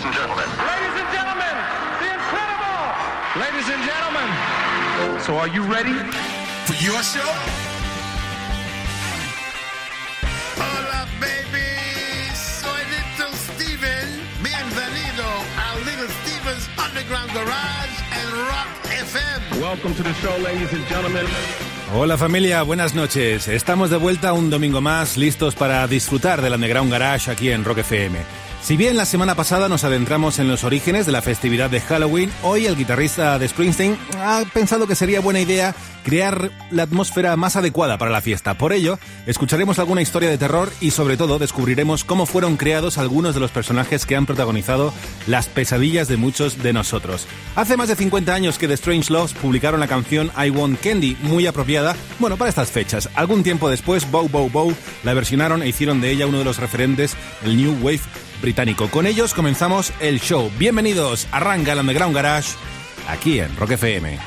ladies and gentlemen. Ladies and gentlemen, the incredible. Ladies and gentlemen. So are you ready? For your show? Hola, baby. Soy Little Steven. Bienvenido a Little Steven's Underground Garage and Rock FM. Welcome to the show, ladies and gentlemen. Hola familia, buenas noches. Estamos de vuelta un domingo más, listos para disfrutar del Underground Garage aquí en Rock FM. Si bien la semana pasada nos adentramos en los orígenes de la festividad de Halloween, hoy el guitarrista de Springsteen ha pensado que sería buena idea crear la atmósfera más adecuada para la fiesta. Por ello, escucharemos alguna historia de terror y sobre todo descubriremos cómo fueron creados algunos de los personajes que han protagonizado las pesadillas de muchos de nosotros. Hace más de 50 años que The Strange Loves publicaron la canción I Want Candy, muy apropiada, bueno, para estas fechas. Algún tiempo después, Bow Bow Bow la versionaron e hicieron de ella uno de los referentes del New Wave británico. Con ellos comenzamos el show. Bienvenidos, arranca el Underground Garage aquí en Rock FM.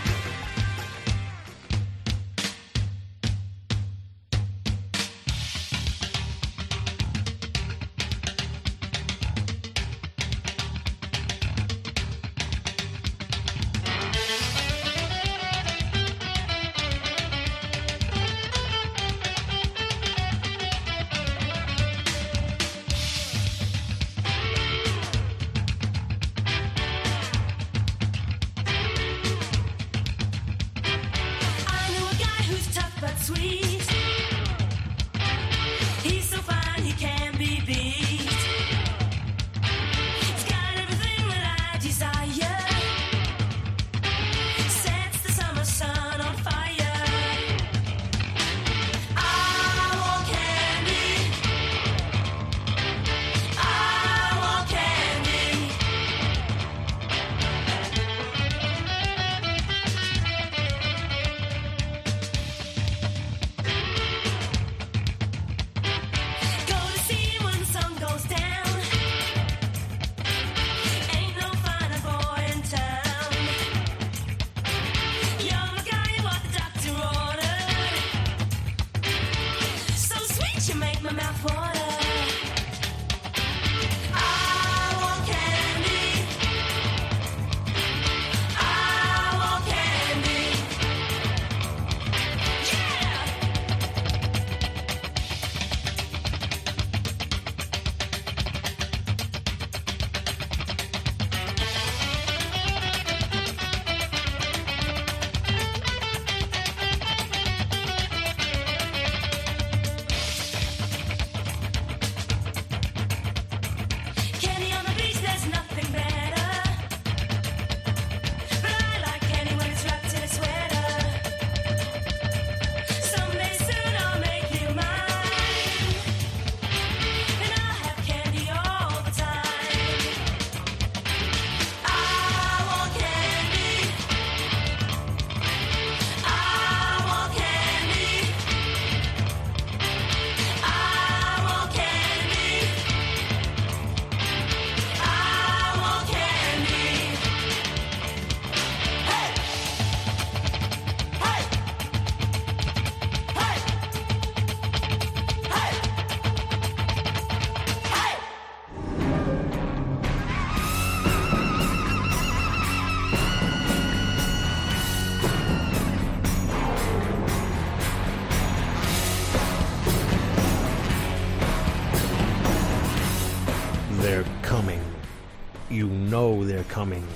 Coming.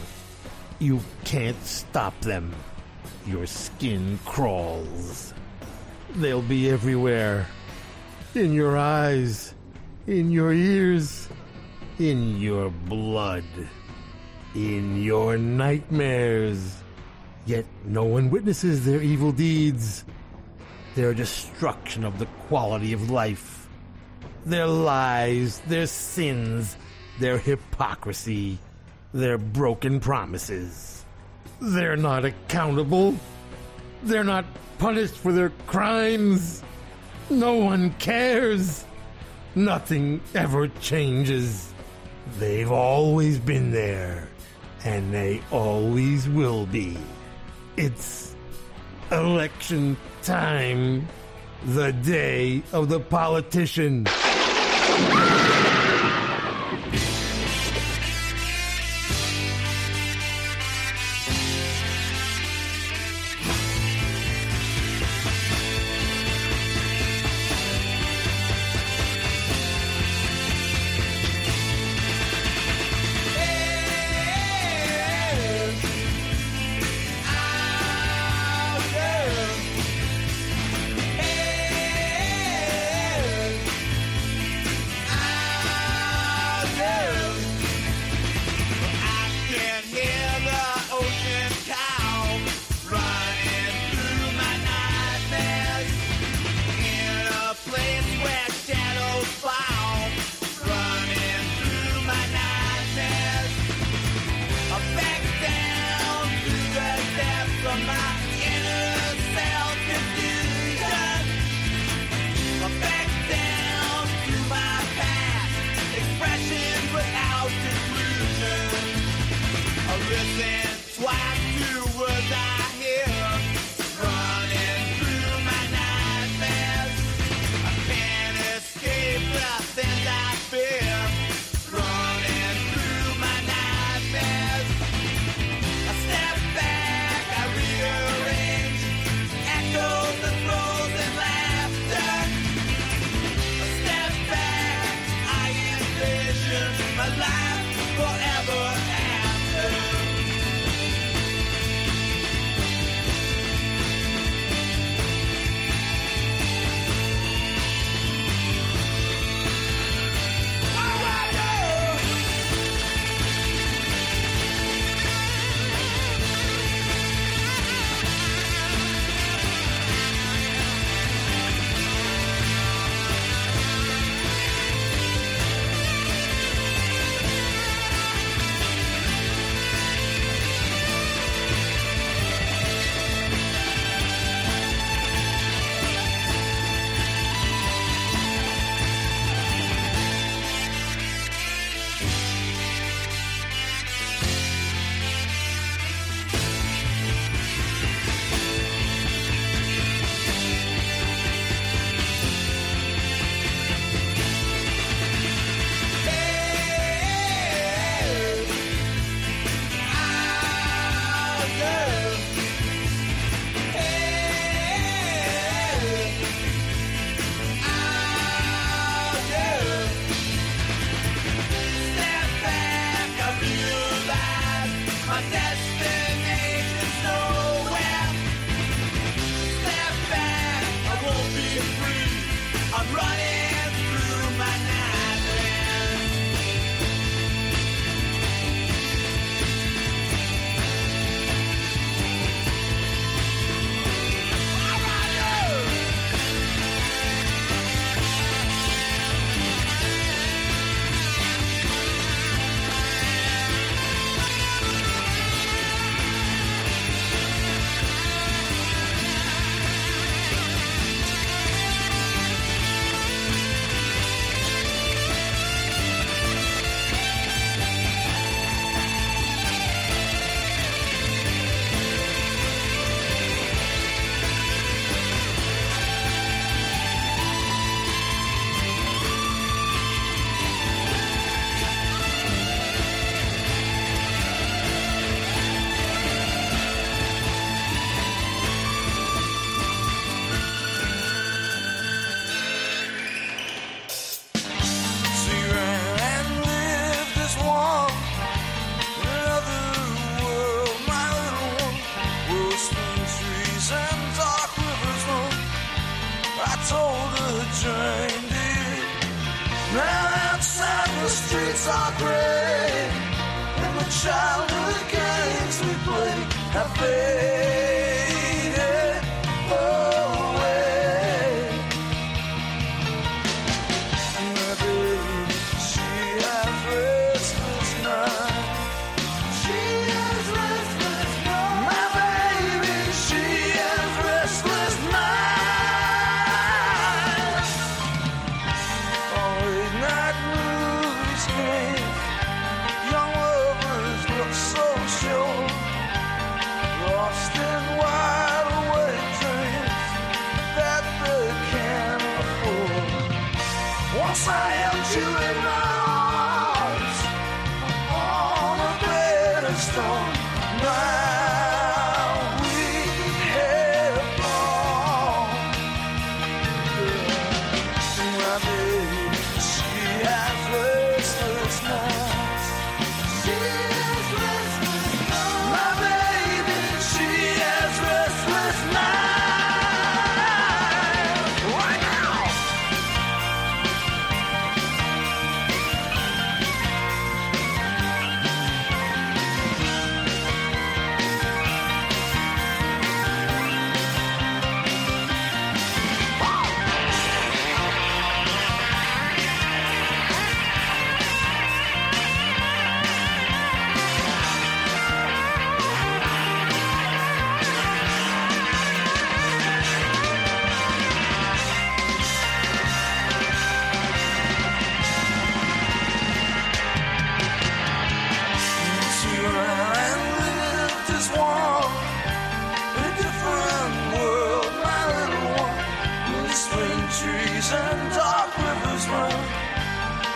You can't stop them. Your skin crawls. They'll be everywhere. In your eyes, in your ears, in your blood, in your nightmares. Yet no one witnesses their evil deeds, their destruction of the quality of life their lies, their sins, their hypocrisy, their broken promises. They're not accountable. They're not punished for their crimes. No one cares. Nothing ever changes. They've always been there, and they always will be. It's election time, the day of the politician.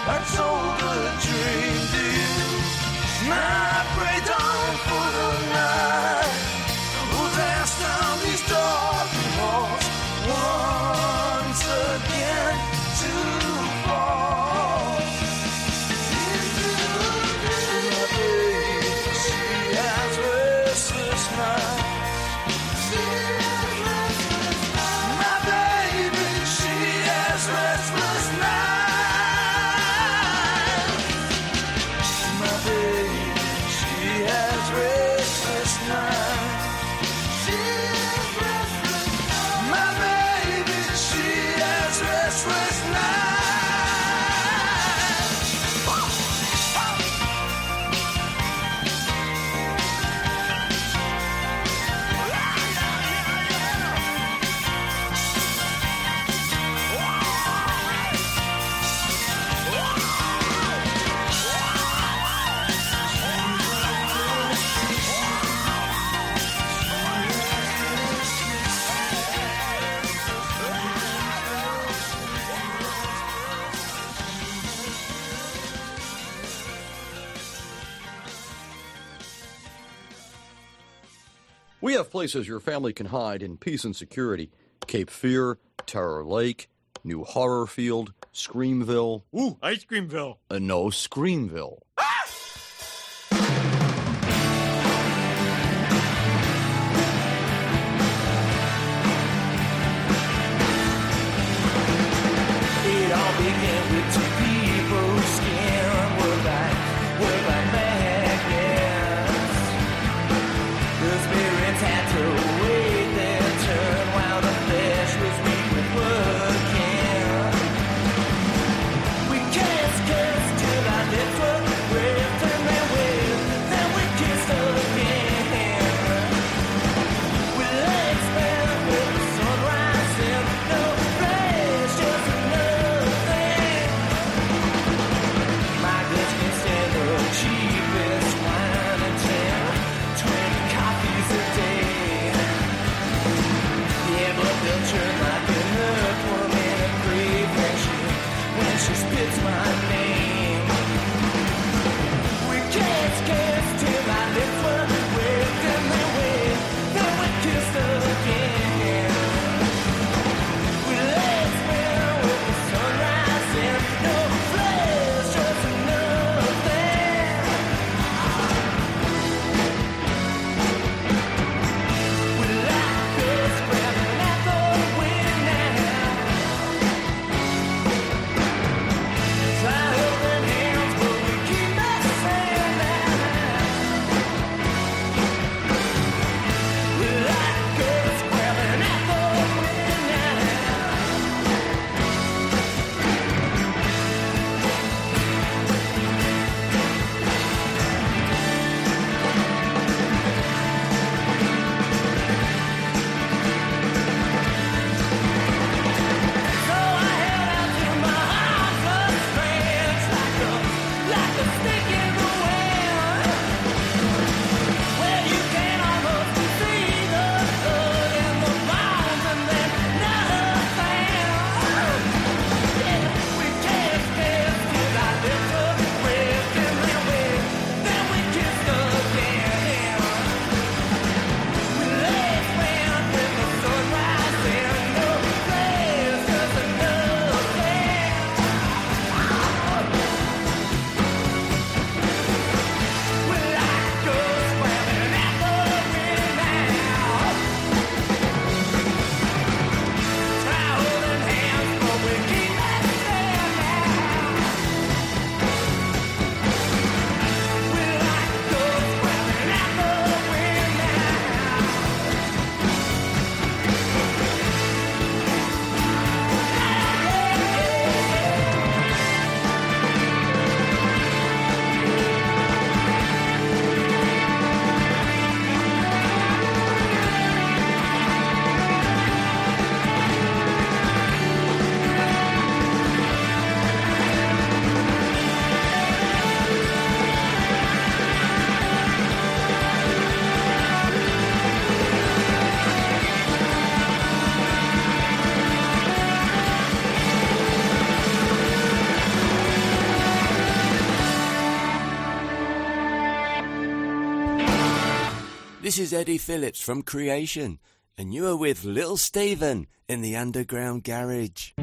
I told a dream you. Now places your family can hide in peace and security Cape Fear, Terror Lake, New Horrorfield, Screamville. Ooh, Ice Creamville. Uh, no, Screamville. This is Eddie Phillips from Creation, and you are with Little Steven in the Underground Garage.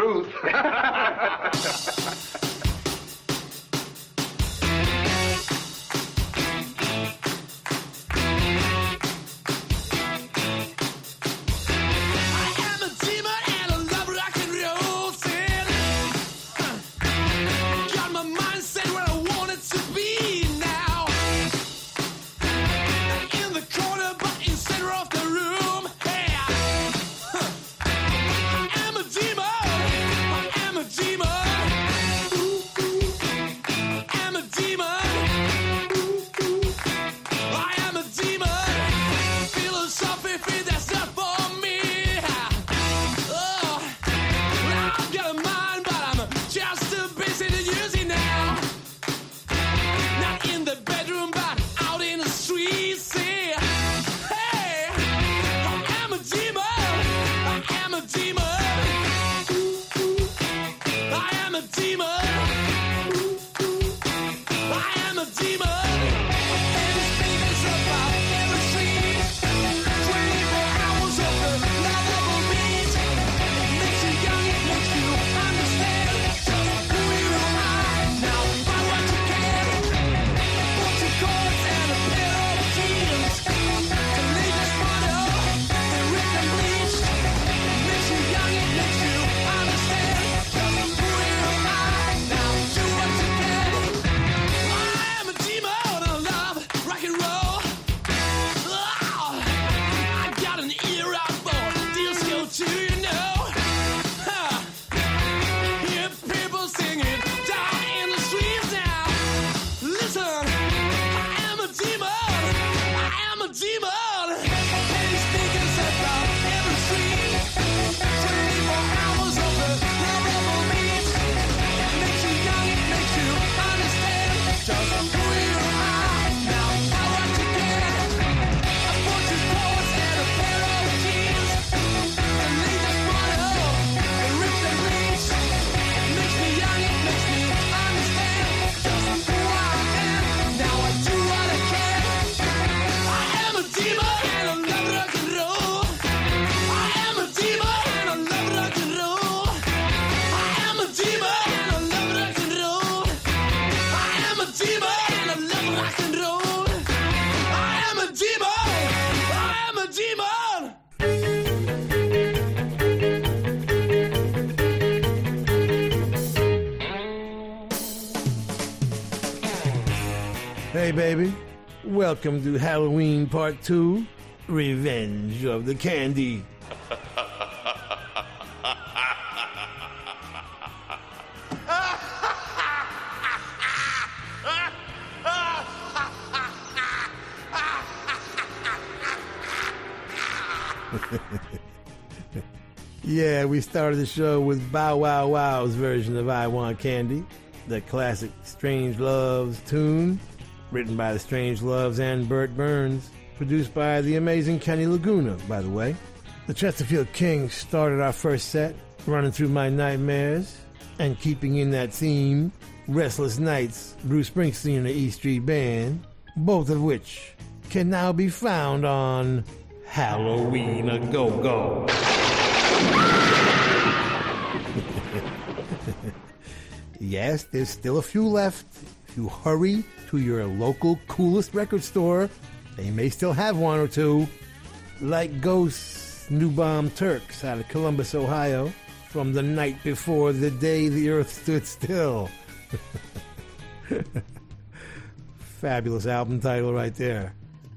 truth. Hey, baby. Welcome to Halloween Part 2 Revenge of the Candy. yeah, we started the show with Bow Wow Wow's version of I Want Candy, the classic Strangeloves tune written by the Strangeloves and Bert Berns, produced by the amazing Kenny Laguna, by the way. The Chesterfield Kings started our first set, running through my nightmares, and keeping in that theme, Restless Nights, Bruce Springsteen and the E Street Band, both of which can now be found on Halloween a Go Go. yes, there's still a few left. If you hurry to your local coolest record store. They may still have one or two. Like Ghost's New Bomb Turks out of Columbus, Ohio, from the night before the day the earth stood still. Fabulous album title right there.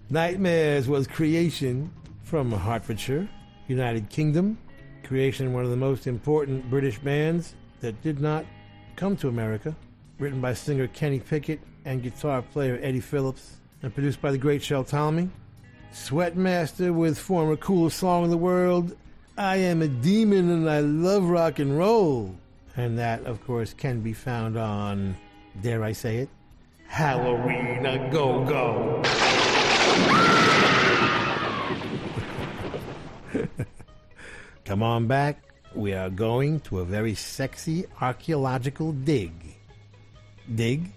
Nightmares was Creation from Hertfordshire, United Kingdom. Creation, one of the most important British bands that did not come to America. Written by singer Kenny Pickett and guitar player Eddie Phillips, and produced by the great Shel Talmy. Sweatmaster with former coolest song in the world, I Am a Demon and I Love Rock and Roll. And that, of course, can be found on, dare I say it, Halloween a Go Go. Come on back. We are going to a very sexy archaeological dig. Dig?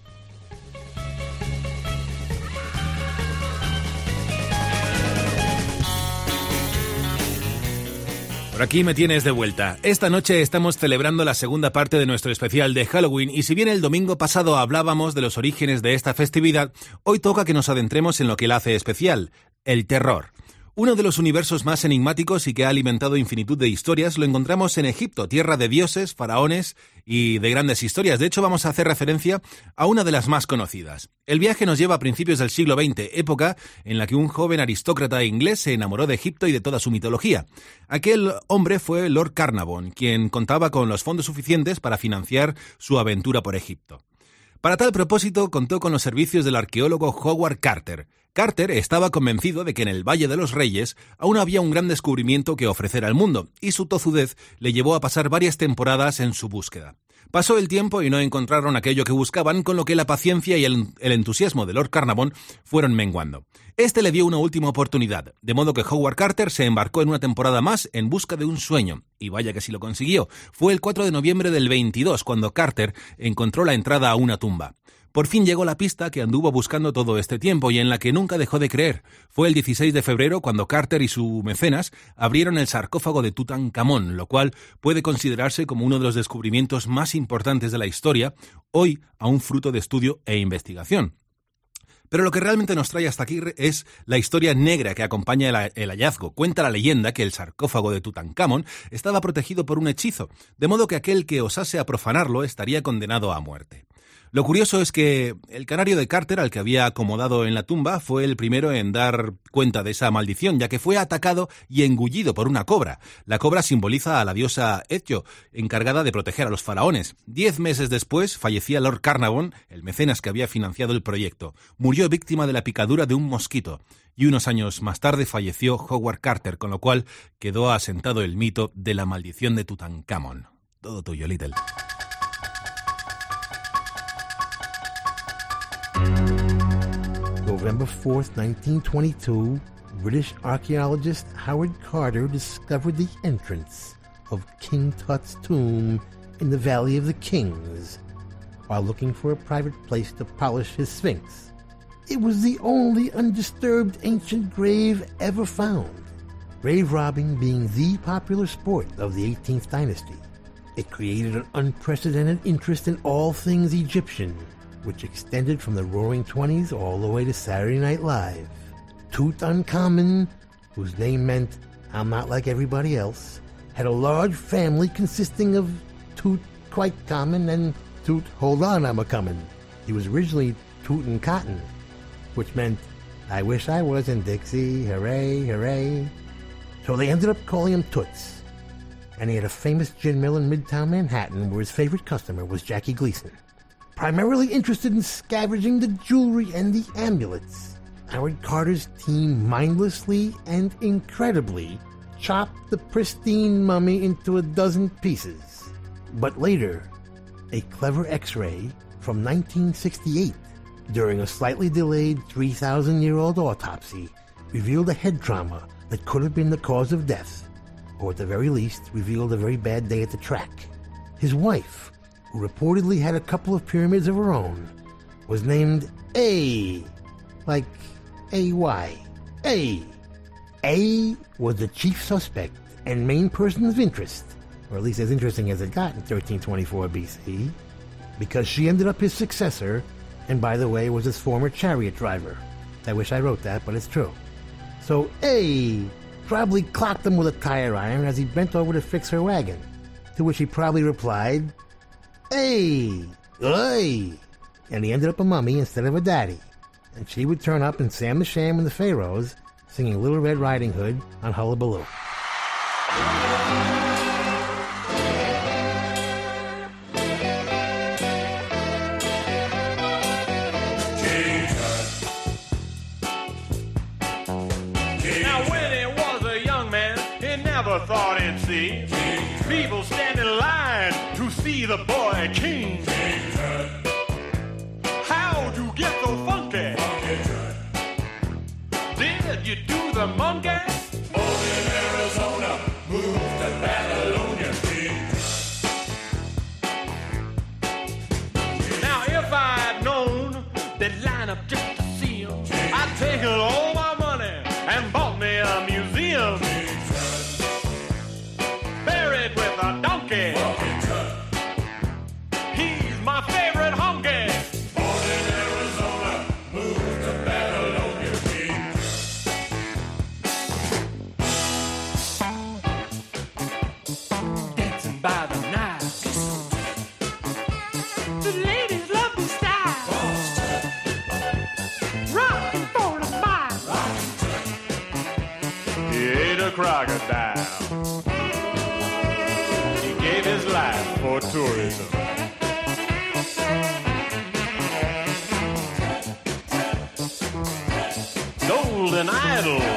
Por aquí me tienes de vuelta. Esta noche estamos celebrando la segunda parte de nuestro especial de Halloween y si bien el domingo pasado hablábamos de los orígenes de esta festividad, hoy toca que nos adentremos en lo que la hace especial, el terror. Uno de los universos más enigmáticos y que ha alimentado infinitud de historias lo encontramos en Egipto, tierra de dioses, faraones y de grandes historias. De hecho, vamos a hacer referencia a una de las más conocidas. El viaje nos lleva a principios del siglo XX, época en la que un joven aristócrata inglés se enamoró de Egipto y de toda su mitología. Aquel hombre fue Lord Carnarvon, quien contaba con los fondos suficientes para financiar su aventura por Egipto. Para tal propósito contó con los servicios del arqueólogo Howard Carter. Carter estaba convencido de que en el Valle de los Reyes aún había un gran descubrimiento que ofrecer al mundo, y su tozudez le llevó a pasar varias temporadas en su búsqueda. Pasó el tiempo y no encontraron aquello que buscaban, con lo que la paciencia y el, entusiasmo de Lord Carnarvon fueron menguando. Este le dio una última oportunidad, de modo que Howard Carter se embarcó en una temporada más en busca de un sueño, y vaya que si lo consiguió. Fue el 4 de noviembre del 22 cuando Carter encontró la entrada a una tumba. Por fin llegó la pista que anduvo buscando todo este tiempo y en la que nunca dejó de creer. Fue el 16 de febrero cuando Carter y su mecenas abrieron el sarcófago de Tutankamón, lo cual puede considerarse como uno de los descubrimientos más importantes de la historia, hoy aún fruto de estudio e investigación. Pero lo que realmente nos trae hasta aquí es la historia negra que acompaña el, el, hallazgo. Cuenta la leyenda que el sarcófago de Tutankamón estaba protegido por un hechizo, de modo que aquel que osase a profanarlo estaría condenado a muerte. Lo curioso es que el canario de Carter, al que había acomodado en la tumba, fue el primero en dar cuenta de esa maldición, ya que fue atacado y engullido por una cobra. La cobra simboliza a la diosa Etio, encargada de proteger a los faraones. Diez meses después fallecía Lord Carnarvon, el mecenas que había financiado el proyecto. Murió víctima de la picadura de un mosquito. Y unos años más tarde falleció Howard Carter, con lo cual quedó asentado el mito de la maldición de Tutankamón. Todo tuyo, Little. November 4th, 1922, British archaeologist Howard Carter discovered the entrance of King Tut's tomb in the Valley of the Kings while looking for a private place to polish his sphinx. It was the only undisturbed ancient grave ever found, grave robbing being the popular sport of the 18th dynasty. It created an unprecedented interest in all things Egyptian, which extended from the Roaring Twenties all the way to Saturday Night Live. Tutankhamun, whose name meant I'm not like everybody else, had a large family consisting of Toot quite common and Toot hold on I'm a comin'. He was originally Tutankhaten, which meant I wish I was in Dixie, hooray, hooray. So they ended up calling him Toots. And he had a famous gin mill in Midtown Manhattan where his favorite customer was Jackie Gleason primarily interested in scavenging the jewelry and the amulets. Howard Carter's team mindlessly and incredibly chopped the pristine mummy into a dozen pieces. But later, a clever x ray from 1968, during a slightly delayed 3,000 year old autopsy, revealed a head trauma that could have been the cause of death, or at the very least, revealed a very bad day at the track. His wife, who reportedly had a couple of pyramids of her own, was named A, like A-Y, A. A was the chief suspect and main person of interest, or at least as interesting as it got in 1324 BC, because she ended up his successor, and by the way, was his former chariot driver. I wish I wrote that, but it's true. So A probably clocked him with a tire iron as he bent over to fix her wagon, to which he probably replied, Hey, oi! And he ended up a mummy instead of a daddy. And she would turn up in Sam the Sham and the Pharaohs, singing Little Red Riding Hood on Hullabaloo. The boy king. How'd you get so funky? Did you do the monkey? Crocodile. He gave his life for tourism. Golden idols.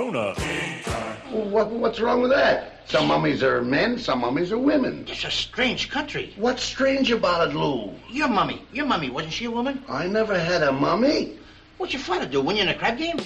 Made of stoner. What, what's wrong with that? Some mummies are men, some mummies are women. It's a strange country. What's strange about it, Lou? Your mummy, your mummy, wasn't she a woman? I never had a mummy. What's your father do? Win you in a crab game?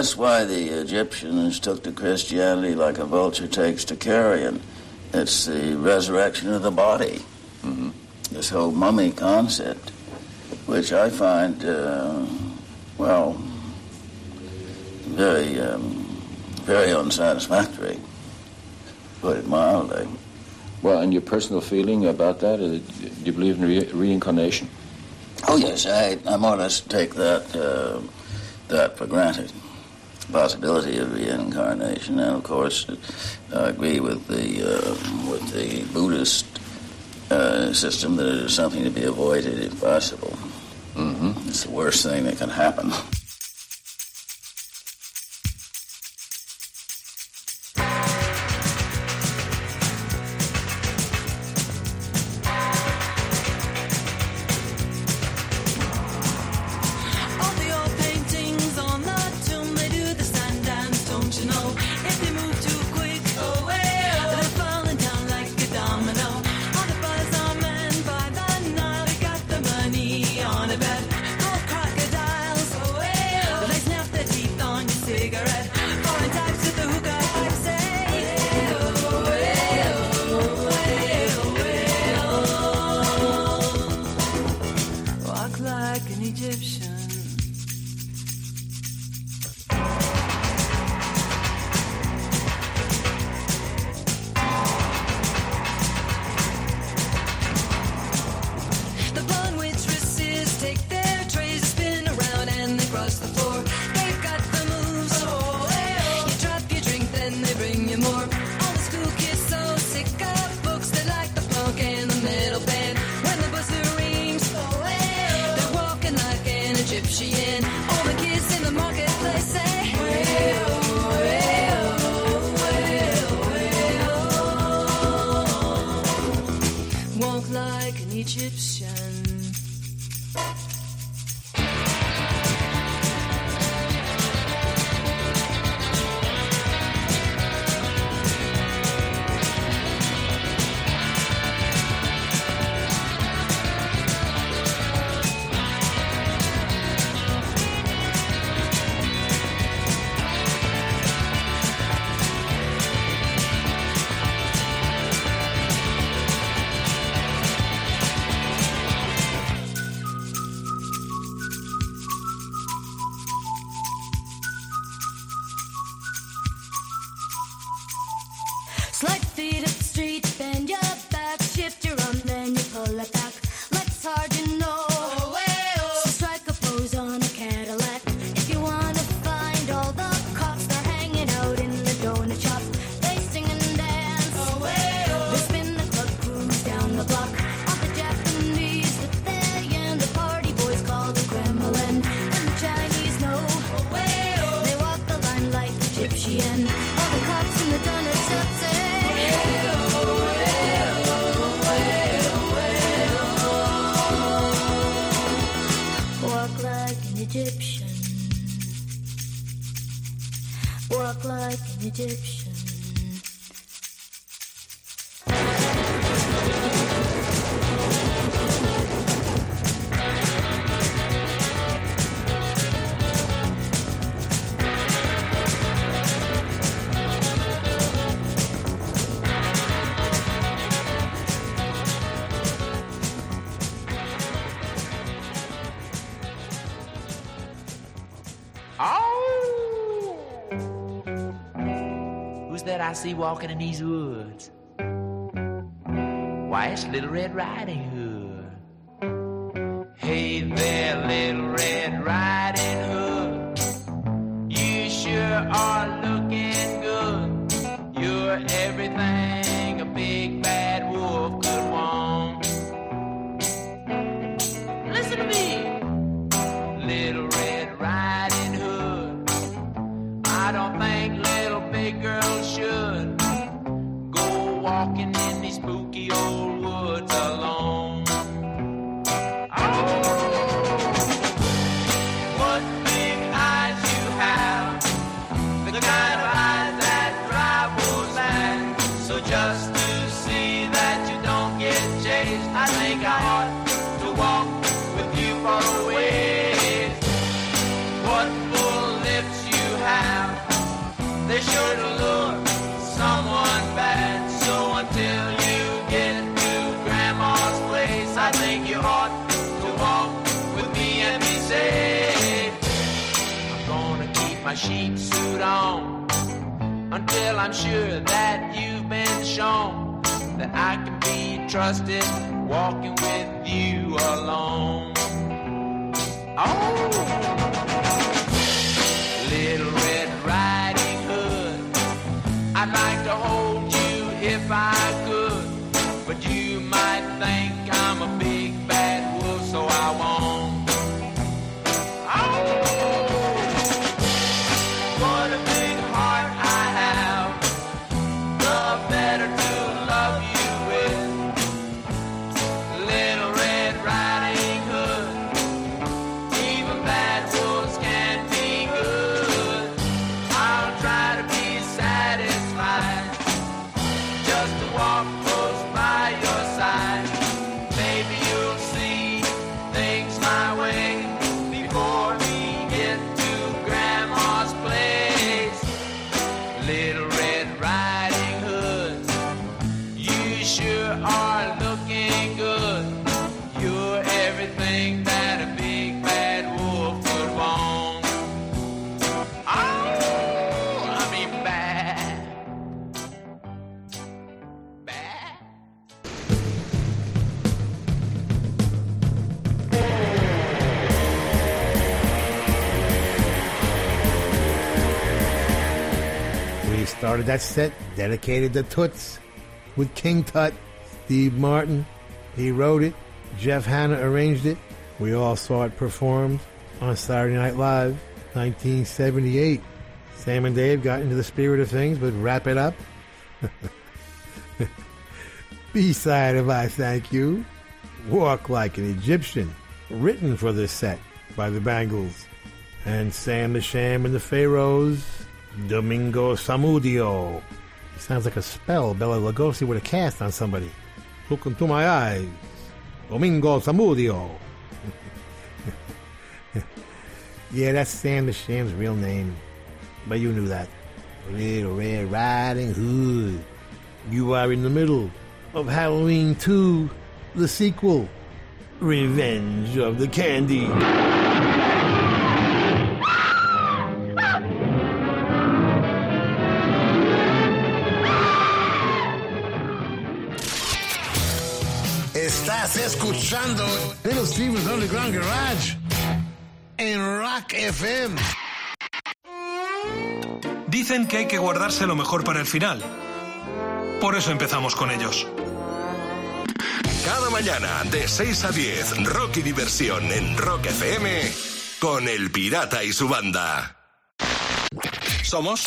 That's why the Egyptians took to Christianity like a vulture takes to carrion. It's the resurrection of the body. Mm-hmm. This whole mummy concept, which I find, uh, well, very, um, very unsatisfactory, put it mildly. Well, and your personal feeling about that? Uh, do you believe in re- reincarnation? Oh yes, I, I more or less take that uh, that for granted possibility of reincarnation, and of course, I agree with the uh, with the Buddhist uh, system that it is something to be avoided if possible. Mm-hmm. It's the worst thing that can happen. I see walking in these woods? Why, it's Little Red Riding Hood. Hey there. Trusted walking that set dedicated to Toots with King Tut, Steve Martin. He wrote it. Jeff Hanna arranged it. We all saw it performed on Saturday Night Live, 1978. Sam and Dave got into the spirit of things, but wrap it up. B-side of I Thank You, Walk Like an Egyptian, written for this set by the Bangles. And Sam the Sham and the Pharaohs, Domingo Samudio. Sounds like a spell Bela Lugosi would have cast on somebody. Look into my eyes. Domingo Samudio. yeah, that's Sam the Sham's real name. But you knew that. Little Red Riding Hood. You are in the middle of Halloween 2, the sequel. Revenge of the Candy. Escuchando Little Steven's Underground Garage en Rock FM. Dicen que hay que guardarse lo mejor para el final. Por eso empezamos con ellos. Cada mañana de 6 a 10, rock y diversión en Rock FM con El Pirata y su banda. Somos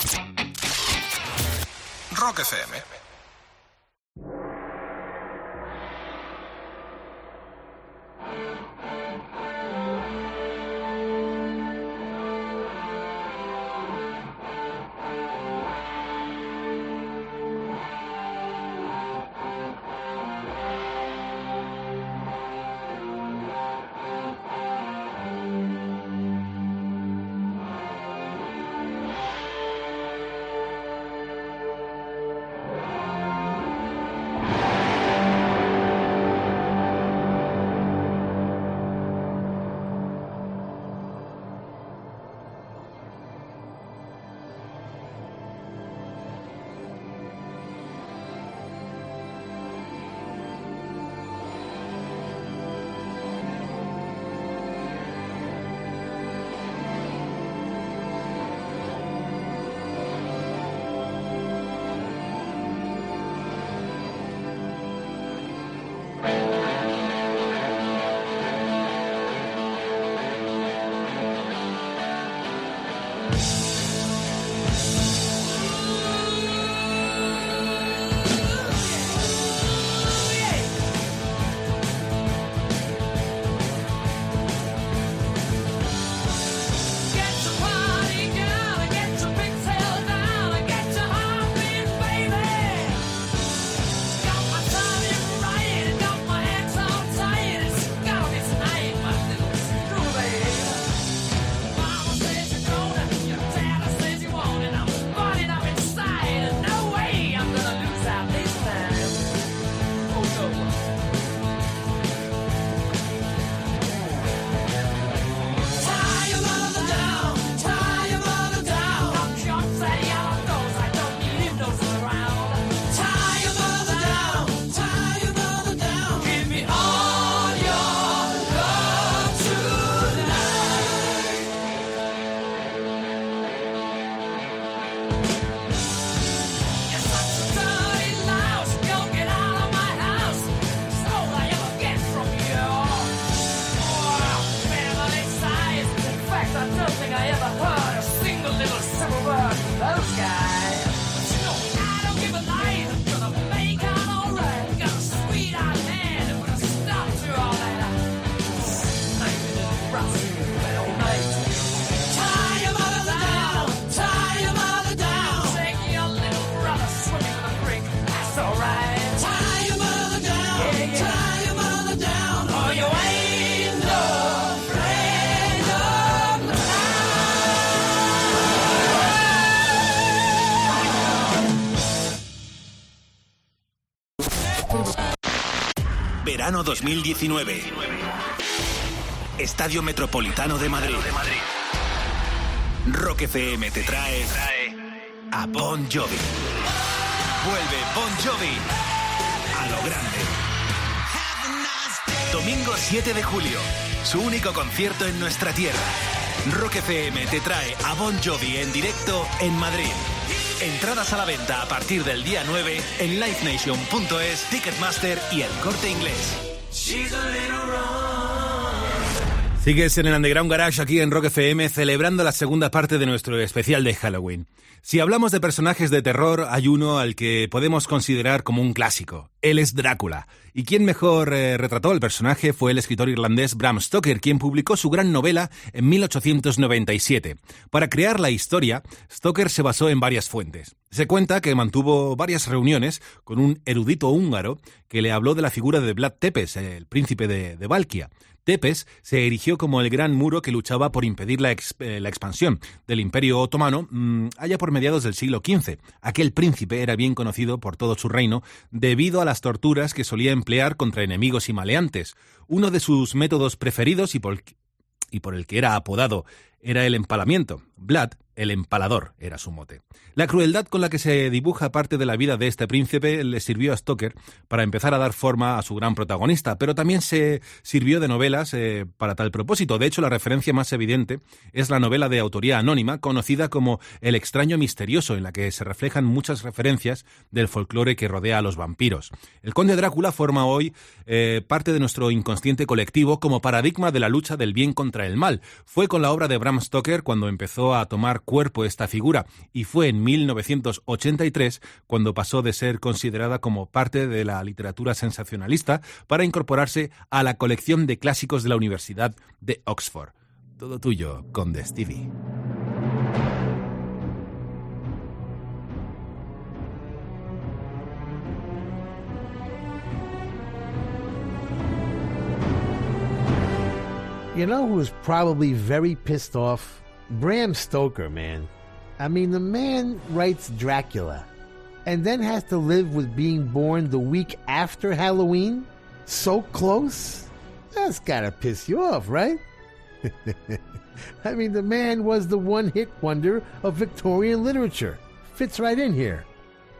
Rock FM. Verano 2019. Estadio Metropolitano de Madrid. Rock FM te trae a Bon Jovi. Vuelve Bon Jovi a lo grande. Domingo 7 de julio, su único concierto en nuestra tierra. Rock FM te trae a Bon Jovi en directo en Madrid. Entradas a la venta a partir del día 9 en livenation.es, Ticketmaster y el corte inglés. Sigues en el Underground Garage aquí en Rock FM celebrando la segunda parte de nuestro especial de Halloween. Si hablamos de personajes de terror, hay uno al que podemos considerar como un clásico. Él es Drácula. Y quien mejor eh, retrató al personaje fue el escritor irlandés Bram Stoker, quien publicó su gran novela en 1897. Para crear la historia, Stoker se basó en varias fuentes. Se cuenta que mantuvo varias reuniones con un erudito húngaro que le habló de la figura de Vlad Tepes, el príncipe de, de. Tepes se erigió como el gran muro que luchaba por impedir la, eh, expansión del Imperio Otomano mm, allá por mediados del siglo XV. Aquel príncipe era bien conocido por todo su reino debido a las torturas que solía emplear contra enemigos y maleantes. Uno de sus métodos preferidos y por, y por el que era apodado era el empalamiento. Vlad, el empalador, era su mote. La crueldad con la que se dibuja parte de la vida de este príncipe le sirvió a Stoker para empezar a dar forma a su gran protagonista, pero también se sirvió de novelas eh, para tal propósito. De hecho, la referencia más evidente es la novela de autoría anónima conocida como El extraño misterioso, en la que se reflejan muchas referencias del folclore que rodea a los vampiros. El conde Drácula forma hoy eh, parte de nuestro inconsciente colectivo como paradigma de la lucha del bien contra el mal. Fue con la obra de Bram Stoker cuando empezó a tomar cuerpo esta figura y fue en 1983 cuando pasó de ser considerada como parte de la literatura sensacionalista para incorporarse a la colección de clásicos de la Universidad de Oxford. Todo tuyo, Conde Stevie. Bram Stoker, man. I mean, the man writes Dracula and then has to live with being born the week after Halloween? So close? That's gotta piss you off, right? I mean, the man was the one hit wonder of Victorian literature. Fits right in here.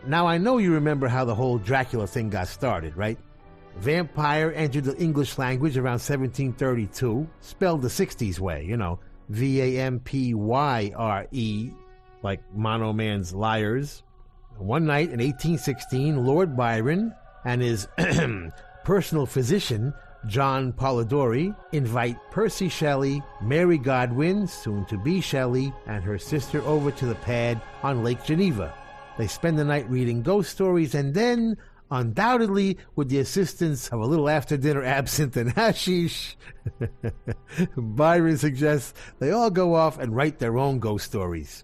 Now, I know you remember how the whole Dracula thing got started, right? Vampire entered the English language around 1732, spelled the 60s way, you know, V A M P Y R E, like Mono Man's Liars. One night in 1816, Lord Byron and his personal physician, John Polidori, invite Percy Shelley, Mary Godwin, soon to be Shelley, and her sister over to the pad on Lake Geneva. They spend the night reading ghost stories and then, undoubtedly with the assistance of a little after dinner absinthe and hashish, Byron suggests they all go off and write their own ghost stories.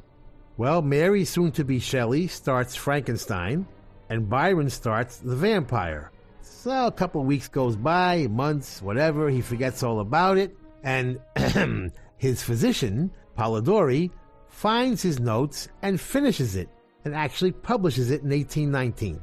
Well, Mary, soon to be Shelley, starts Frankenstein, and Byron starts The Vampyre. So a couple weeks goes by, months, whatever, he forgets all about it, and his physician, Polidori, finds his notes and finishes it, and actually publishes it in 1819.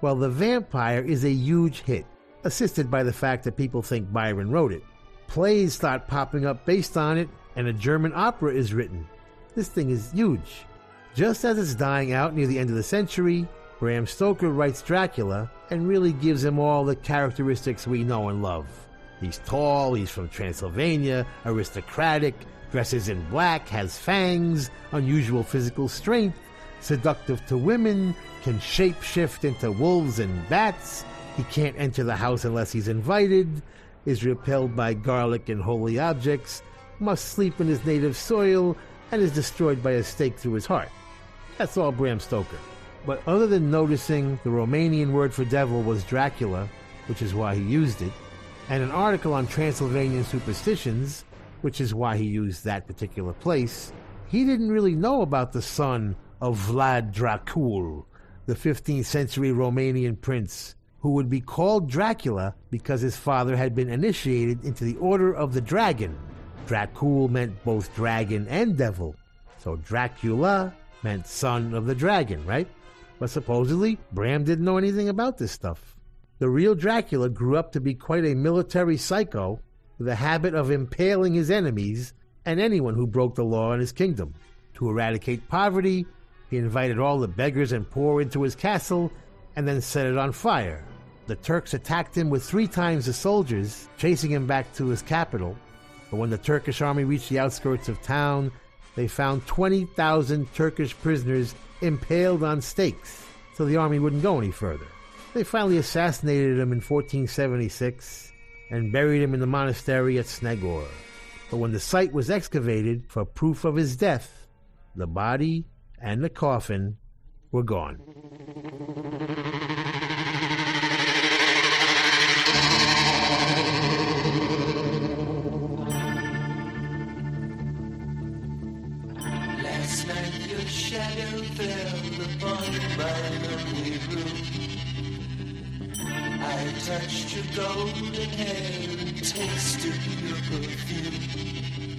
Well, The Vampyre is a huge hit, assisted by the fact that people think Byron wrote it. Plays start popping up based on it, and a German opera is written. This thing is huge. Just as it's dying out near the end of the century, Bram Stoker writes Dracula and really gives him all the characteristics we know and love. He's tall, he's from Transylvania, aristocratic, dresses in black, has fangs, unusual physical strength, seductive to women, can shapeshift into wolves and bats. He can't enter the house unless he's invited, is repelled by garlic and holy objects, must sleep in his native soil, and is destroyed by a stake through his heart. That's all Bram Stoker. But other than noticing the Romanian word for devil was Dracula, which is why he used it, and an article on Transylvanian superstitions, which is why he used that particular place, he didn't really know about the son of Vlad Dracul, the 15th century Romanian prince, who would be called Dracula because his father had been initiated into the Order of the Dragon. Dracul meant both dragon and devil, so Dracula meant son of the dragon, right? But supposedly, Bram didn't know anything about this stuff. The real Dracula grew up to be quite a military psycho with a habit of impaling his enemies and anyone who broke the law in his kingdom to eradicate poverty he invited all the beggars and poor into his castle and then set it on fire. The Turks attacked him with three times the soldiers, chasing him back to his capital. But when the Turkish army reached the outskirts of town, they found 20,000 Turkish prisoners impaled on stakes, so the army wouldn't go any further. They finally assassinated him in 1476 and buried him in the monastery at Snagov. But when the site was excavated for proof of his death, the body and the coffin were gone. Last night your shadow fell upon room. I touched your golden hair and tasted your perfume.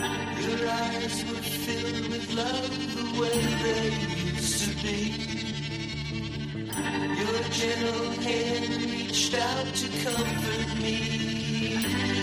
Your eyes were filled with love the way they used to be. Your gentle hand reached out to comfort me.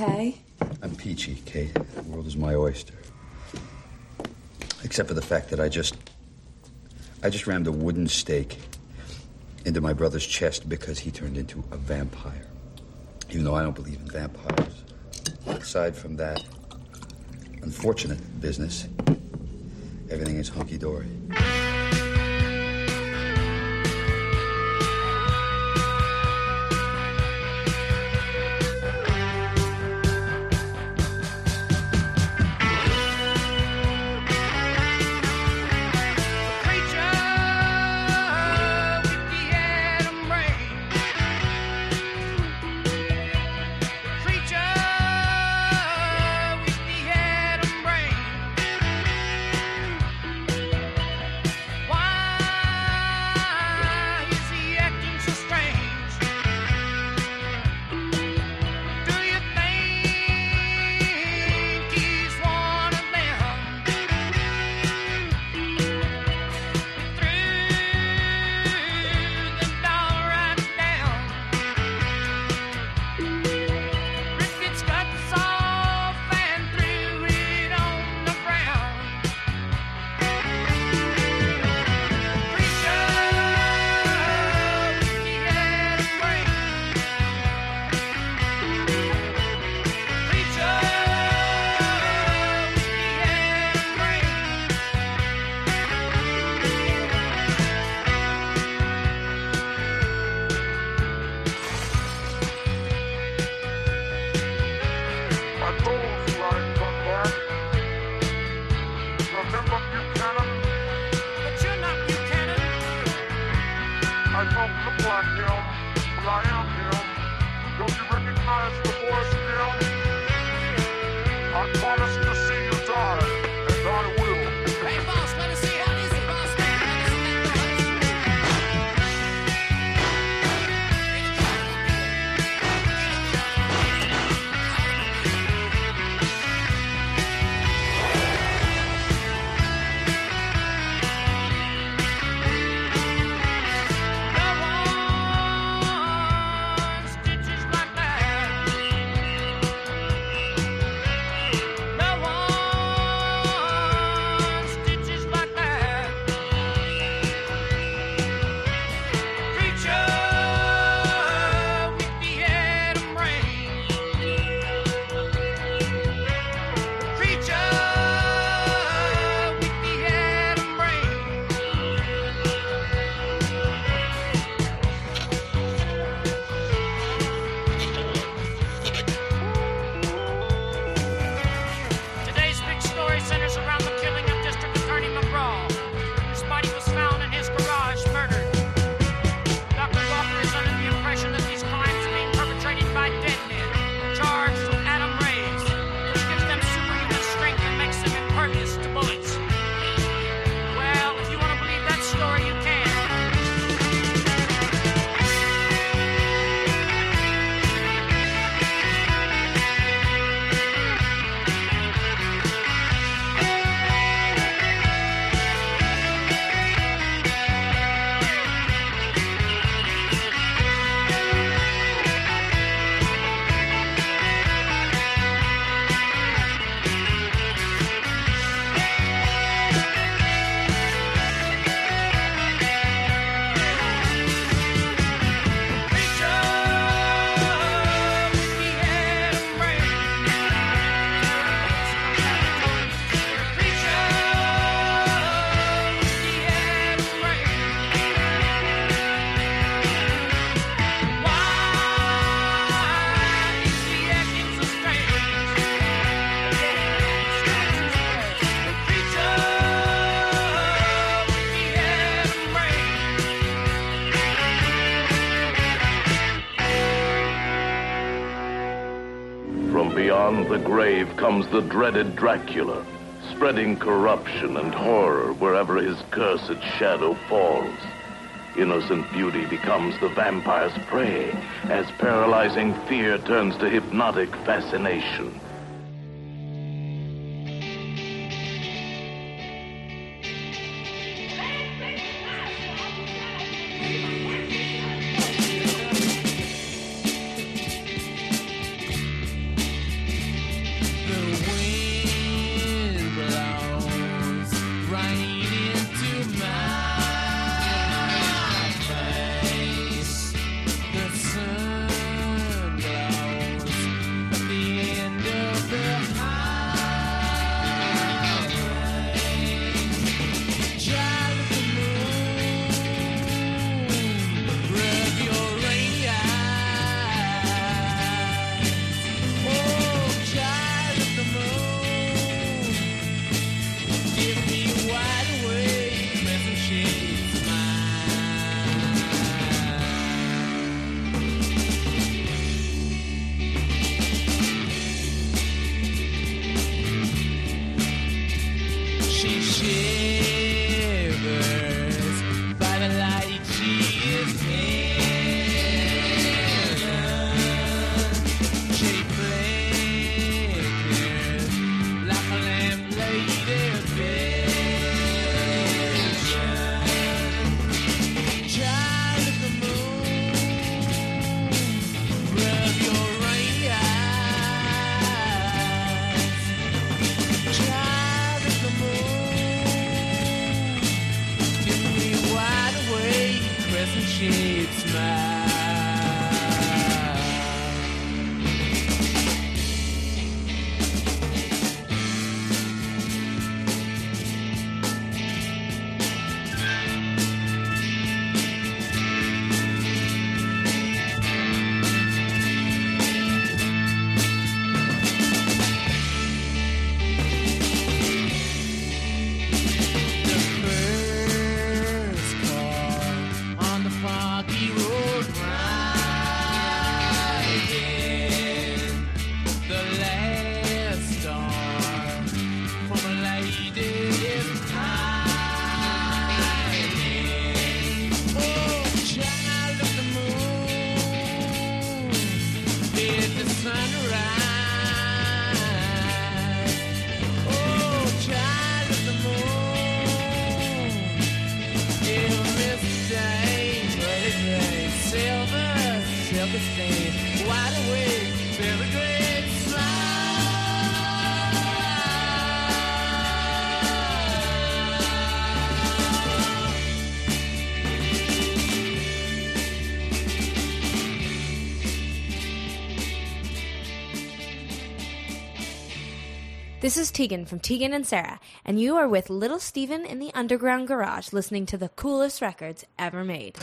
Okay? I'm peachy, Kate. The world is my oyster. Except for the fact that I just. I just rammed a wooden stake into my brother's chest because he turned into a vampire. Even though I don't believe in vampires. Aside from that unfortunate business, everything is hunky dory. Grave comes the dreaded Dracula, spreading corruption and horror wherever his cursed shadow falls. Innocent beauty becomes the vampire's prey as paralyzing fear turns to hypnotic fascination. This is Tegan from Tegan and Sara, and you are with Little Steven in the Underground Garage listening to the coolest records ever made.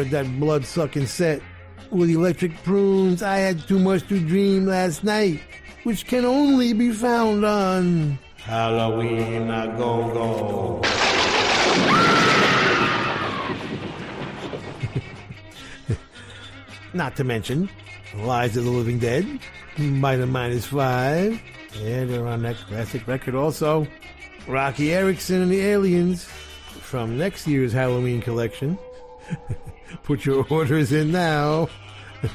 Started that blood sucking set with electric prunes. I had too much to dream last night, which can only be found on Halloween a Go Go. Not to mention Lies of the Living Dead, Minor Minus Five, and they're on that classic record also. Roky Erickson and the Aliens from next year's Halloween collection. Put your orders in now.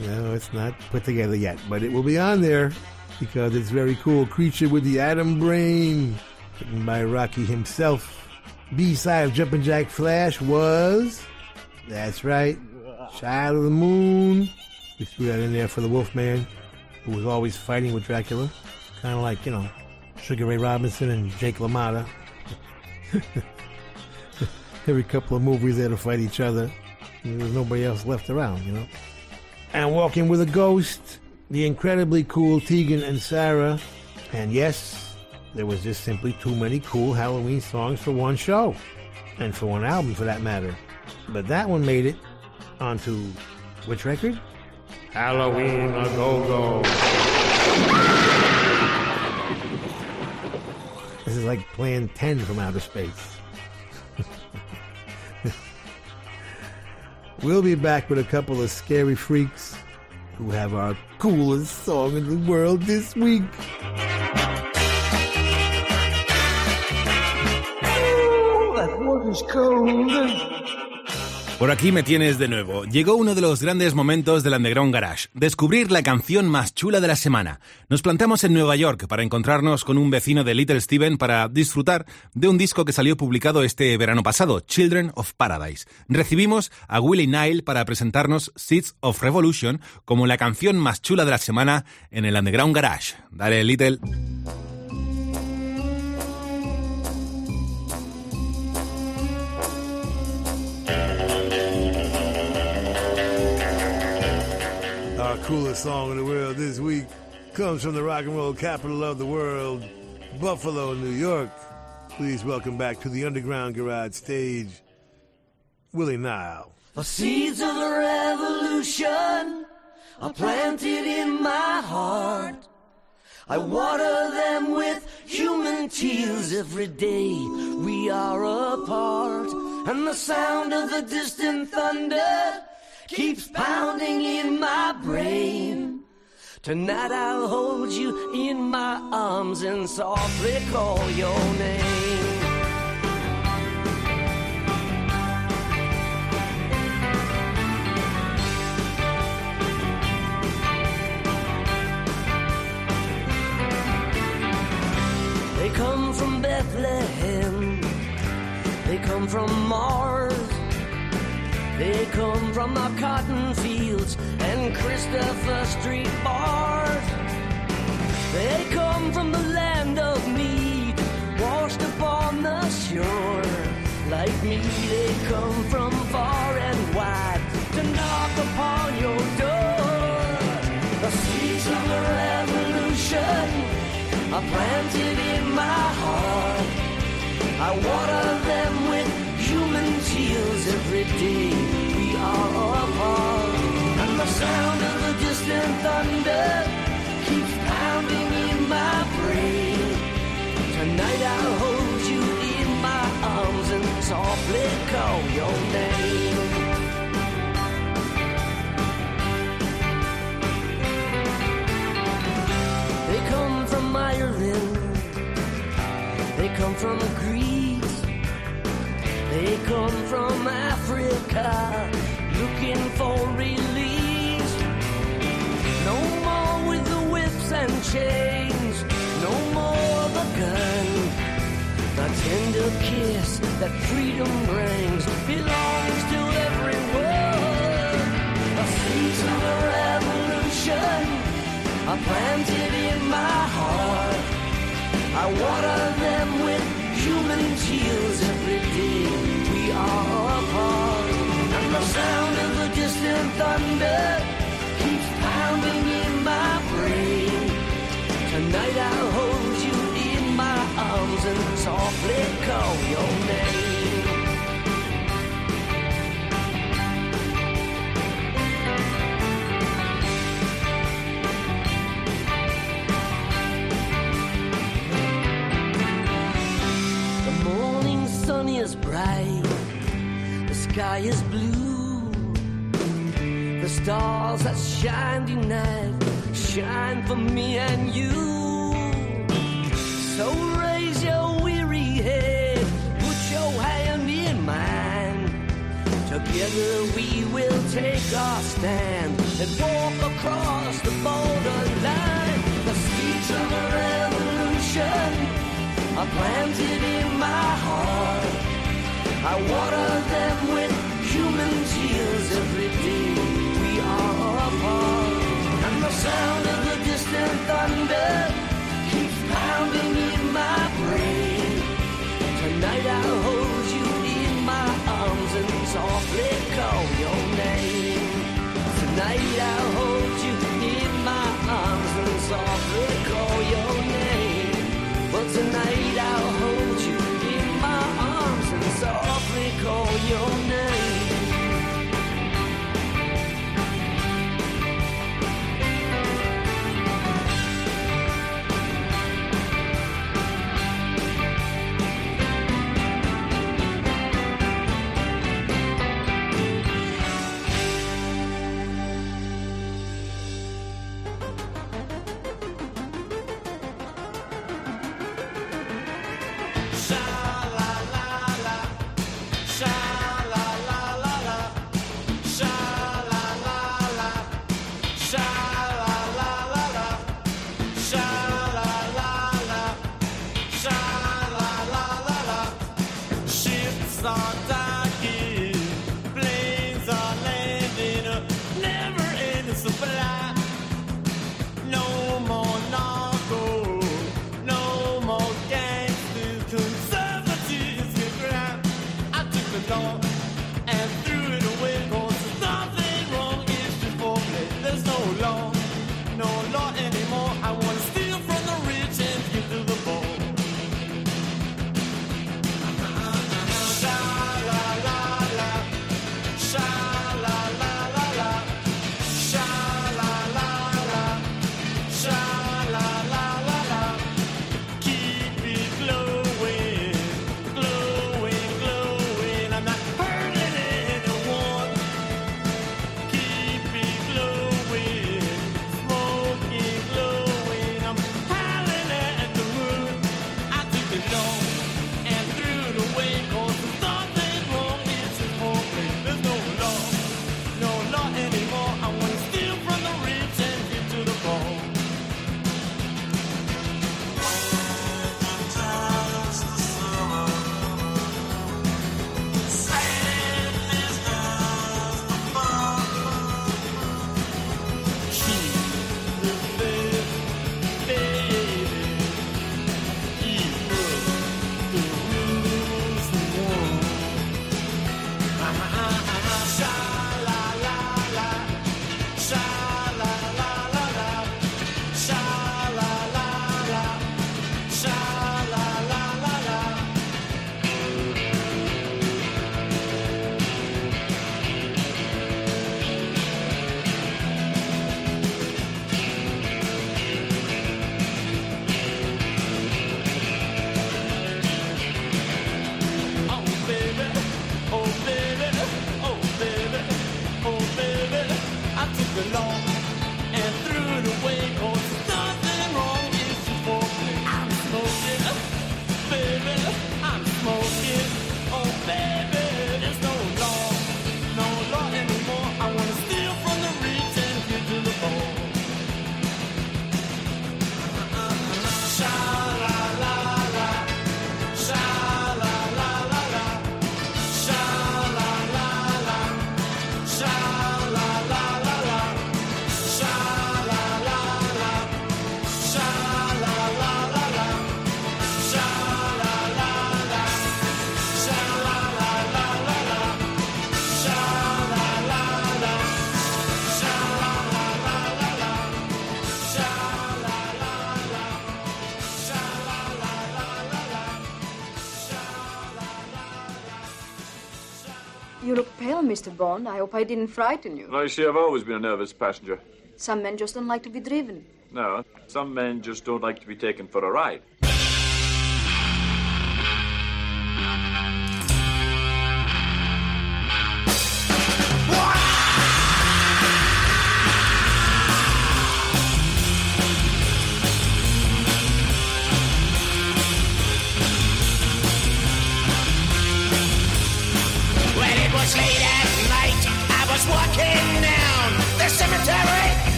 no, it's not put together yet, but it will be on there because it's very cool. Creature with the Atom Brain, written by Roky himself. B side of Jumpin' Jack Flash was, that's right, Child of the Moon. We threw that in there for the Wolfman, who was always fighting with Dracula. Kind of like, you know, Sugar Ray Robinson and Jake LaMotta. Every couple of movies they had to fight each other. There was nobody else left around, you know. And Walking with a Ghost, the incredibly cool Tegan and Sara. And yes, there was just simply too many cool Halloween songs for one show. And for one album, for that matter. But that one made it onto which record? Halloween a Go Go. This is like playing 10 from outer space. We'll be back with a couple of scary freaks who have our coolest song in the world this week. that water's cold. Por aquí me tienes de nuevo. Llegó uno de los grandes momentos del Underground Garage, descubrir la canción más chula de la semana. Nos plantamos en Nueva York para encontrarnos con un vecino de Little Steven para disfrutar de un disco que salió publicado este verano pasado, Children of Paradise. Recibimos a Willie Nile para presentarnos Seeds of Revolution como la canción más chula de la semana en el Underground Garage. Dale, Little. Coolest song in the world this week comes from the rock and roll capital of the world, Buffalo, New York. Please welcome back to the Underground Garage stage, Willie Nile. The seeds of the revolution are planted in my heart. I water them with human tears every day. We are apart, and the sound of the distant thunder keeps pounding in my brain. Tonight I'll hold you in my arms and softly call your name. They come from Bethlehem. They come from Mars. They come from the cotton fields and Christopher Street bars. They come from the land of mead, washed upon the shore. Like me, they come from far and wide to knock upon your door. The seeds of the revolution are planted in my heart. I water them with human tears every day. Sound of the distant thunder keeps pounding in my brain. Tonight I'll hold you in my arms and softly call your name. They come from Ireland. They come from Greece. They come from Africa looking for release. And chains. No more the gun. The tender kiss that freedom brings belongs to everyone. The seeds of a revolution are planted in my heart. I water them with human tears every day. We are apart, and the sound of the distant thunder sky is blue. The stars that shine tonight shine for me and you. So raise your weary head, put your hand in mine. Together we will take our stand and walk across the borderline. The seeds of a revolution are planted in my heart. I water them with human tears every day. We are apart, and the sound of the distant thunder yo. Mr. Bond. I hope I didn't frighten you. Well, you see, I've always been a nervous passenger. Some men just don't like to be driven. No, some men just don't like to be taken for a ride.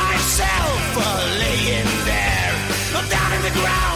myself uh, laying there. Down in the ground.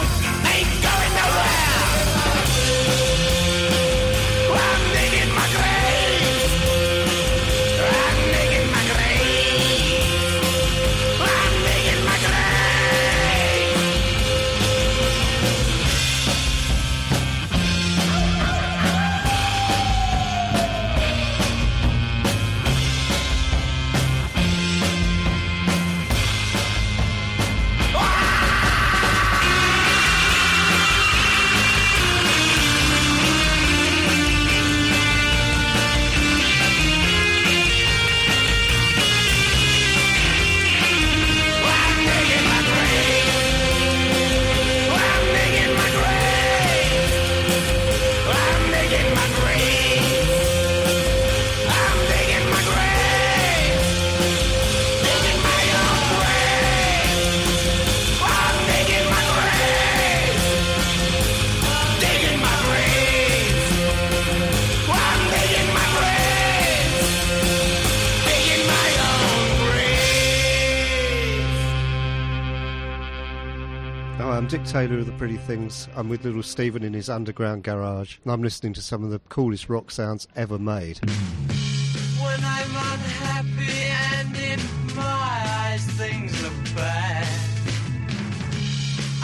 Taylor of the Pretty Things. I'm with little Steven in his underground garage, and I'm listening to some of the coolest rock sounds ever made. When I'm unhappy and in my eyes things are bad,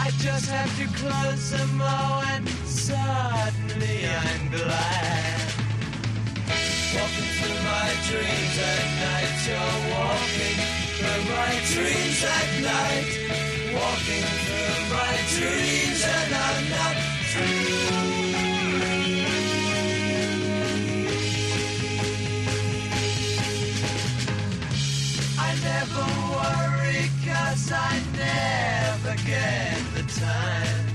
I just have to close them all and suddenly I'm glad. Walking through my dreams at night, you're walking through my dreams at night. Walking through my dreams and I'm not I never worry cause I never get the time.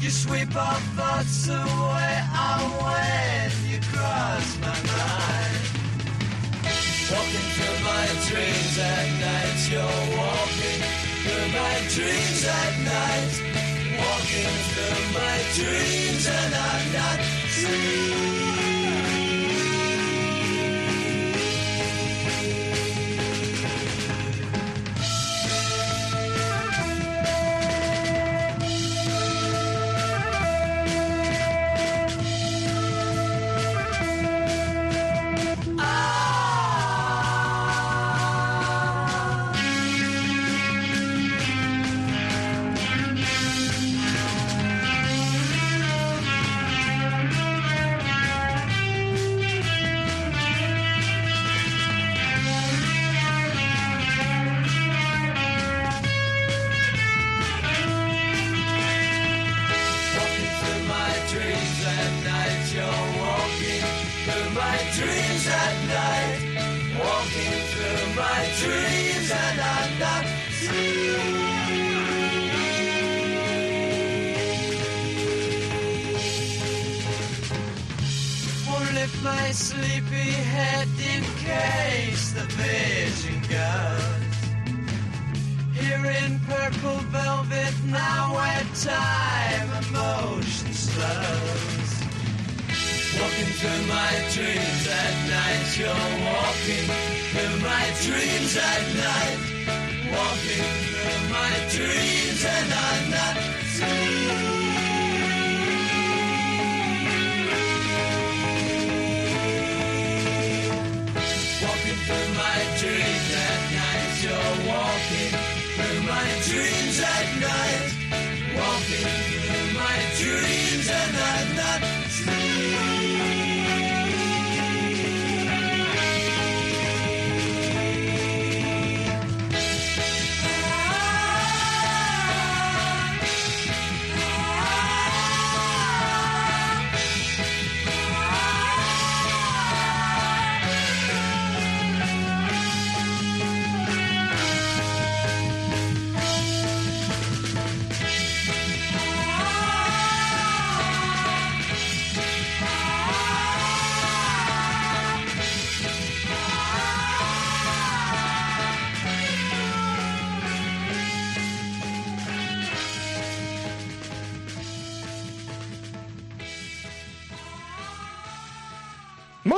You sweep our thoughts away oh, when you cross my mind. Walking through my dreams at night, you're walking through my dreams at night. Walking through my dreams and I'm not Walking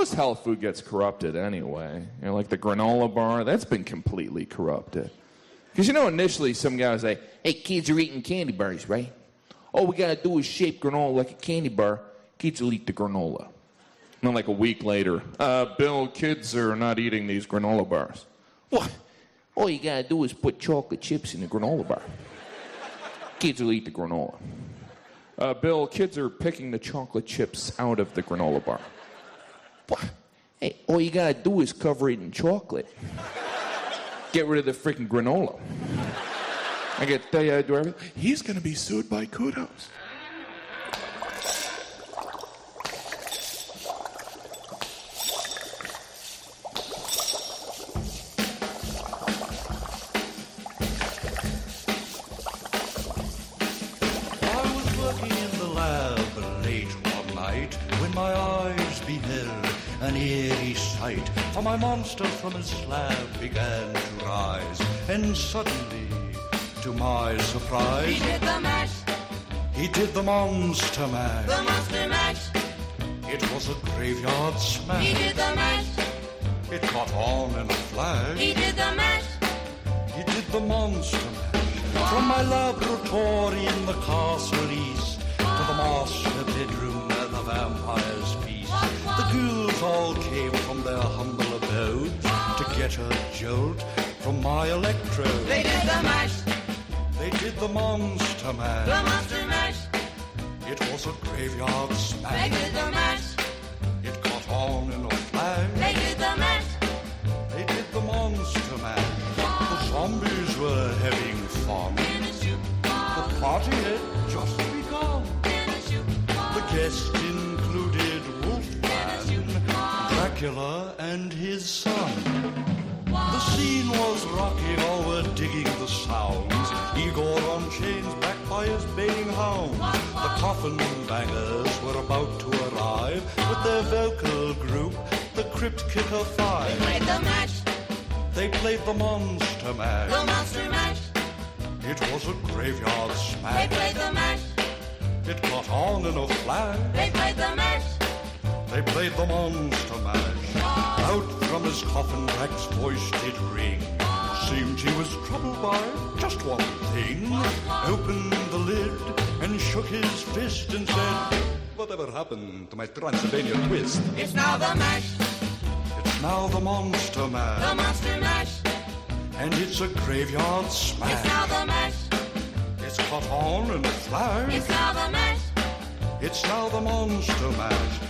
Most health food gets corrupted anyway. You know, like the granola bar, that's been completely corrupted. Because you know, initially some guy was like, hey, kids are eating candy bars, right? All we gotta do is shape granola like a candy bar. Kids will eat the granola. And then, like a week later, uh, Bill, kids are not eating these granola bars. What? All you gotta do is put chocolate chips in the granola bar. Kids will eat the granola. Uh, Bill, kids are picking the chocolate chips out of the granola bar. Hey, all you gotta do is cover it in chocolate. Get rid of the freaking granola. I gotta tell you how to do everything. He's gonna be sued by kudos. My monster from his slab began to rise, and suddenly, to my surprise, He did the mash, he did the monster mash. the monster mash. It was a graveyard smash. He did the mash, It caught on in a flash. he did the mash. He did the monster mash. From my laboratory in the castle east to the master bedroom where the vampires feast, the ghouls all came from their humble get a jolt from my electrode. They did the mash, They did the monster mash. the monster mash. It was a graveyard smash. They did the mash, It caught on in a flash. they did the mash. They did the monster mash. The zombies were having fun. The party had just begun. The guests Dracula, and his son. The scene was rocking, all were digging the sounds. Igor on chains, backed by his baying hounds. The coffin bangers were about to arrive with their vocal group, the Crypt Kicker Five. They Played the mash, They played the monster mash. the monster mash. It was a graveyard smash. They played the mash, It caught on in a flash. they played the mash. They played the monster mash. Out from his coffin, Drac's voice did ring. Seemed he was troubled by just one thing. Opened the lid and shook his fist and said, Whatever happened to my Transylvania twist? It's now the mash, It's now the monster mash. the monster mash. And it's a graveyard smash. It's now the mash, It's caught on in a flash. it's now the mash. It's now the monster mash.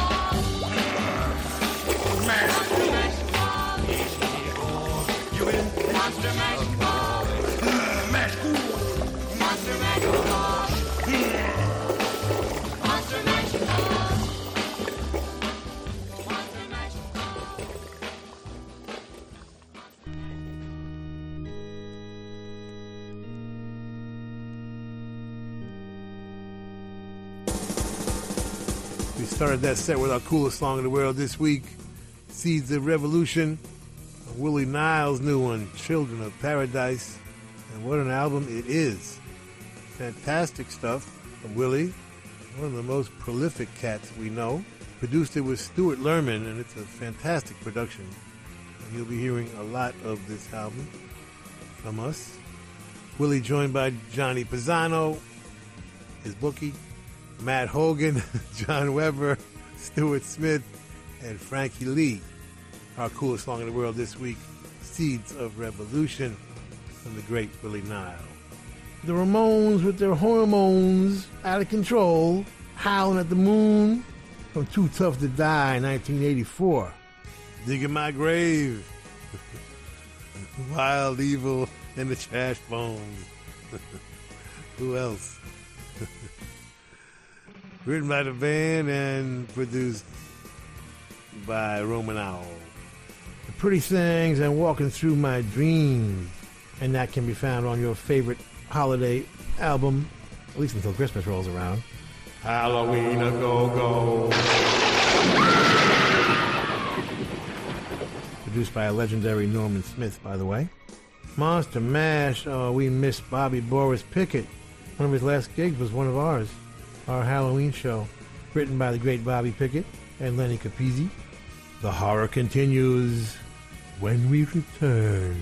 Started that set with our coolest song in the world this week, Seeds of Revolution, Willie Nile's new one, Children of Paradise. And what an album it is. Fantastic stuff from Willie, one of the most prolific cats we know. Produced it with Stewart Lerman, and it's a fantastic production. And you'll be hearing a lot of this album from us. Willie joined by Johnny Pisano, his bookie, Matt Hogan, John Weber, Stuart Smith, and Frankie Lee. Our coolest song in the world this week, Seeds of Revolution from the great Willie Nile. The Ramones with their hormones out of control, howling at the moon from Too Tough to Die in 1984. Digging My Grave. Wild Evil and the Trash Bones. Who else? Written by the band and produced by Roman Owl. Pretty Things and Walking Through My Dreams. And that can be found on your favorite holiday album, at least until Christmas rolls around. Halloween a go go. Produced by a legendary Norman Smith, by the way. Monster Mash, oh, we miss Bobby Boris Pickett. One of his last gigs was one of ours, our Halloween show. Written by the great Bobby Pickett and Lenny Capizzi. The horror continues when we return.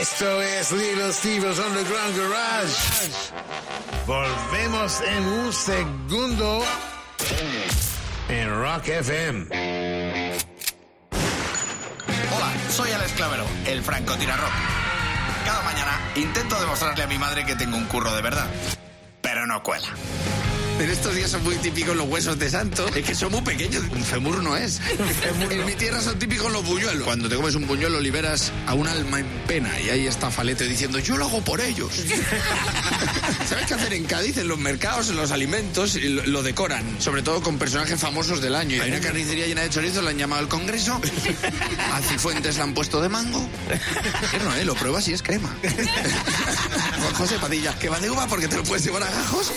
Esto es Little Steve's Underground Garage. Volvemos en un segundo en Rock FM. Hola, soy Alex Clavero, el francotirarrock. Cada mañana intento demostrarle a mi madre que tengo un curro de verdad, pero no cuela. En estos días son muy típicos los huesos de santo. Es que son muy pequeños. Un femur no es. en mi tierra son típicos los buñuelos. Cuando te comes un buñuelo liberas a un alma en pena. Y ahí está Falete diciendo, yo lo hago por ellos. ¿Sabes qué hacer en Cádiz? En los mercados, en los alimentos, y lo, lo decoran. Sobre todo con personajes famosos del año. Hay una carnicería llena de chorizos, la han llamado al Congreso. A Cifuentes la han puesto de mango. Que no, ¿eh? Lo pruebas y es crema. Juan José Padilla, que va de uva porque te lo puedes llevar a gajos.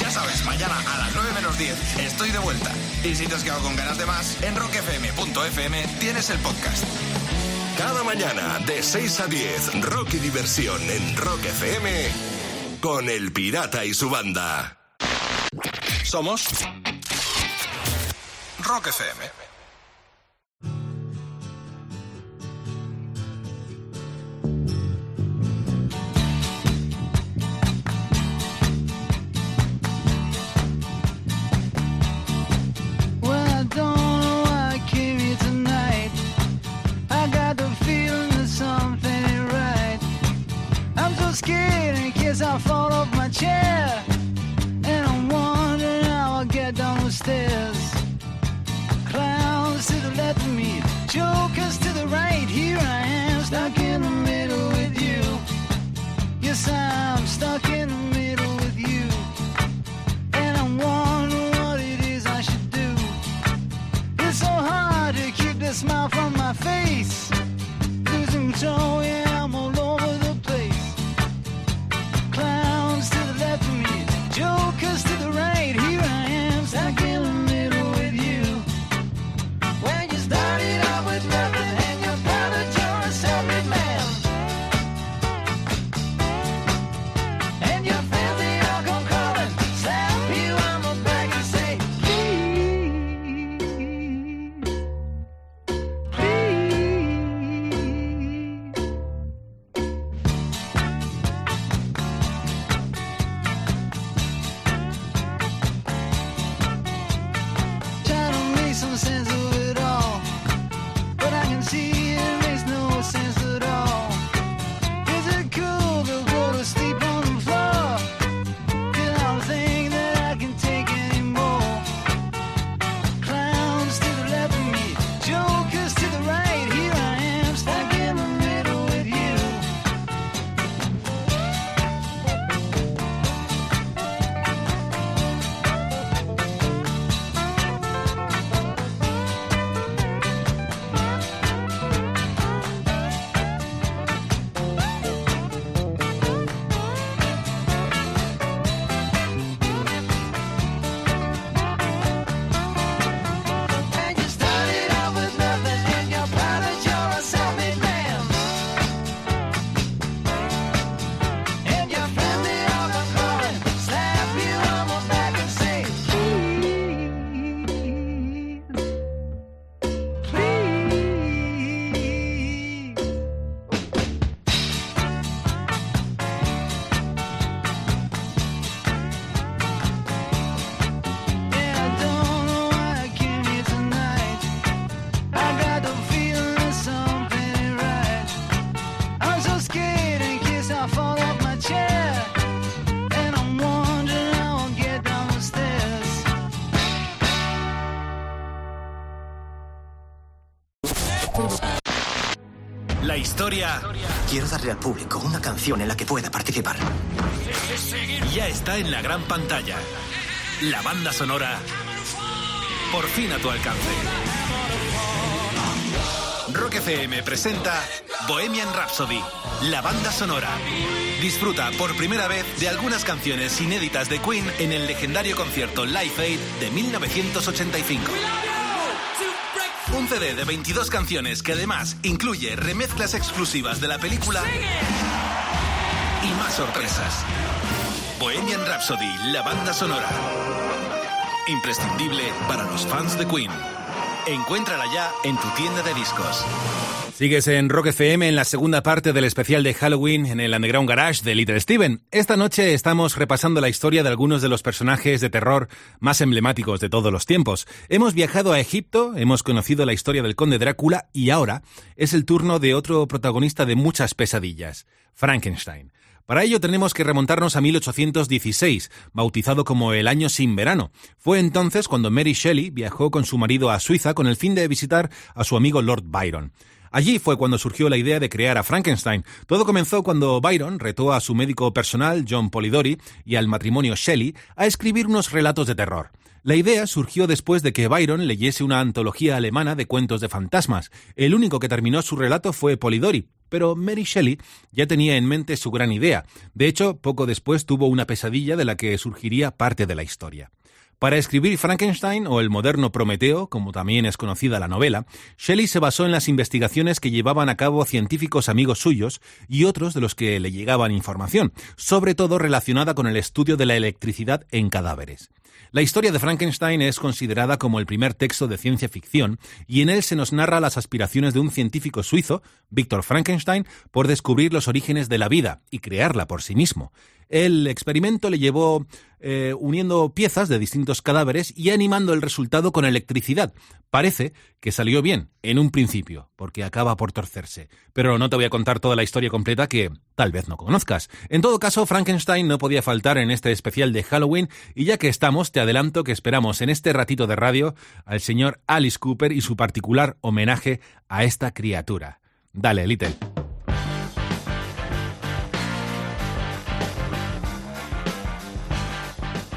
Ya sabes, mañana a las 9 menos 10 estoy de vuelta. Y si te has quedado con ganas de más, en rockfm.fm tienes el podcast. Cada mañana de 6 a 10, Rock y Diversión en Rock FM con El Pirata y su banda. Somos Rock FM. Historia Quiero darle al público una canción en la que pueda participar. ya está en la gran pantalla. La banda sonora por fin a tu alcance. Rock FM presenta Bohemian Rhapsody, la banda sonora. Disfruta por primera vez de algunas canciones inéditas de Queen en el legendario concierto Live Aid de 1985. CD de 22 canciones que además incluye remezclas exclusivas de la película y más sorpresas. Bohemian Rhapsody, la banda sonora. Imprescindible para los fans de Queen. Encuéntrala ya en tu tienda de discos. Sigues en Rock FM en la segunda parte del especial de Halloween en el Underground Garage de Little Steven. Esta noche estamos repasando la historia de algunos de los personajes de terror más emblemáticos de todos los tiempos. Hemos viajado a Egipto, hemos conocido la historia del conde Drácula y ahora es el turno de otro protagonista de muchas pesadillas, Frankenstein. Para ello tenemos que remontarnos a 1816, bautizado como el año sin verano. Fue entonces cuando Mary Shelley viajó con su marido a Suiza con el fin de visitar a su amigo Lord Byron. Allí fue cuando surgió la idea de crear a Frankenstein. Todo comenzó cuando Byron retó a su médico personal, John Polidori, y al matrimonio Shelley a escribir unos relatos de terror. La idea surgió después de que Byron leyese una antología alemana de cuentos de fantasmas. El único que terminó su relato fue Polidori, pero Mary Shelley ya tenía en mente su gran idea. De hecho, poco después tuvo una pesadilla de la que surgiría parte de la historia. Para escribir Frankenstein o el moderno Prometeo, como también es conocida la novela, Shelley se basó en las investigaciones que llevaban a cabo científicos amigos suyos y otros de los que le llegaban información, sobre todo relacionada con el estudio de la electricidad en cadáveres. La historia de Frankenstein es considerada como el primer texto de ciencia ficción y en él se nos narra las aspiraciones de un científico suizo, Víctor Frankenstein, por descubrir los orígenes de la vida y crearla por sí mismo. El experimento le llevó eh, uniendo piezas de distintos cadáveres y animando el resultado con electricidad. Parece que salió bien, en un principio, porque acaba por torcerse. Pero no te voy a contar toda la historia completa que tal vez no conozcas. En todo caso, Frankenstein no podía faltar en este especial de Halloween y ya que estamos, te adelanto que esperamos en este ratito de radio al señor Alice Cooper y su particular homenaje a esta criatura. Dale, Little.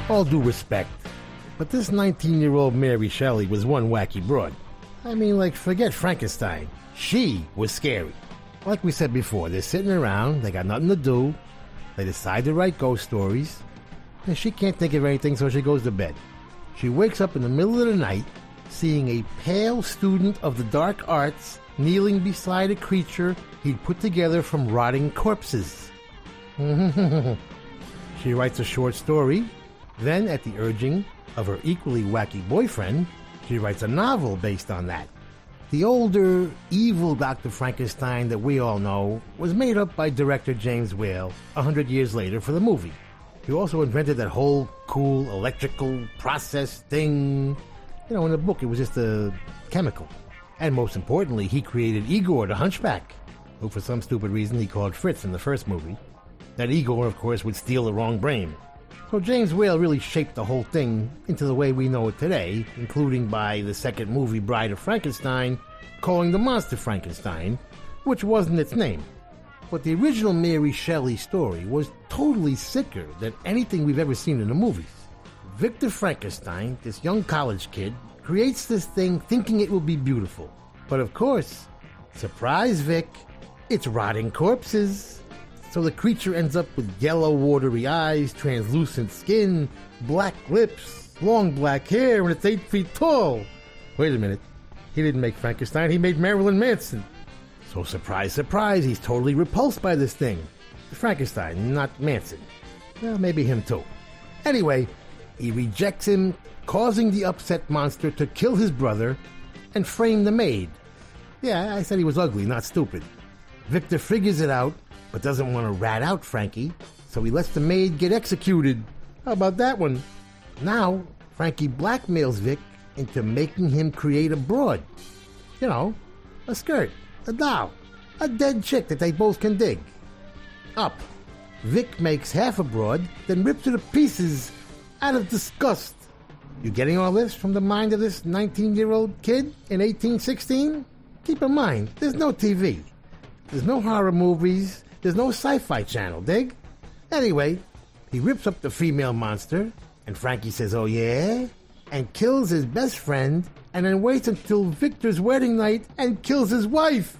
All due respect, but this 19 year old Mary Shelley was one wacky broad. I mean, like, forget Frankenstein. She was scary. Like we said before, they're sitting around, they got nothing to do, they decide to write ghost stories, and she can't think of anything, so she goes to bed. She wakes up in the middle of the night, seeing a pale student of the dark arts kneeling beside a creature he'd put together from rotting corpses. she writes a short story, then, at the urging of her equally wacky boyfriend, she writes a novel based on that. The older, evil Dr. Frankenstein that we all know was made up by director James Whale a hundred years later for the movie. He also invented that whole cool electrical process thing. You know, in the book, it was just a chemical. And most importantly, he created Igor the Hunchback, who for some stupid reason he called Fritz in the first movie. That Igor, of course, would steal the wrong brain. So James Whale really shaped the whole thing into the way we know it today, including by the second movie Bride of Frankenstein, calling the monster Frankenstein, which wasn't its name. But the original Mary Shelley story was totally sicker than anything we've ever seen in the movies. Victor Frankenstein, this young college kid, creates this thing thinking it will be beautiful. But of course, surprise Vic, it's rotting corpses. So the creature ends up with yellow, watery eyes, translucent skin, black lips, long black hair, and it's eight feet tall. Wait a minute. He didn't make Frankenstein, he made Marilyn Manson. So, surprise, surprise, he's totally repulsed by this thing. Frankenstein, not Manson. Well, maybe him too. Anyway, he rejects him, causing the upset monster to kill his brother and frame the maid. Yeah, I said he was ugly, not stupid. Victor figures it out, but doesn't want to rat out Frankie, so he lets the maid get executed. How about that one? Now, Frankie blackmails Vic into making him create a broad. You know, a skirt, a doll, a dead chick that they both can dig. Up. Vic makes half a broad, then rips it to pieces out of disgust. You getting all this from the mind of this 19 year old kid in 1816? Keep in mind, there's no TV. There's no horror movies. There's no sci fi channel, dig? Anyway, he rips up the female monster, and Frankie says, Oh yeah? And kills his best friend, and then waits until Victor's wedding night and kills his wife.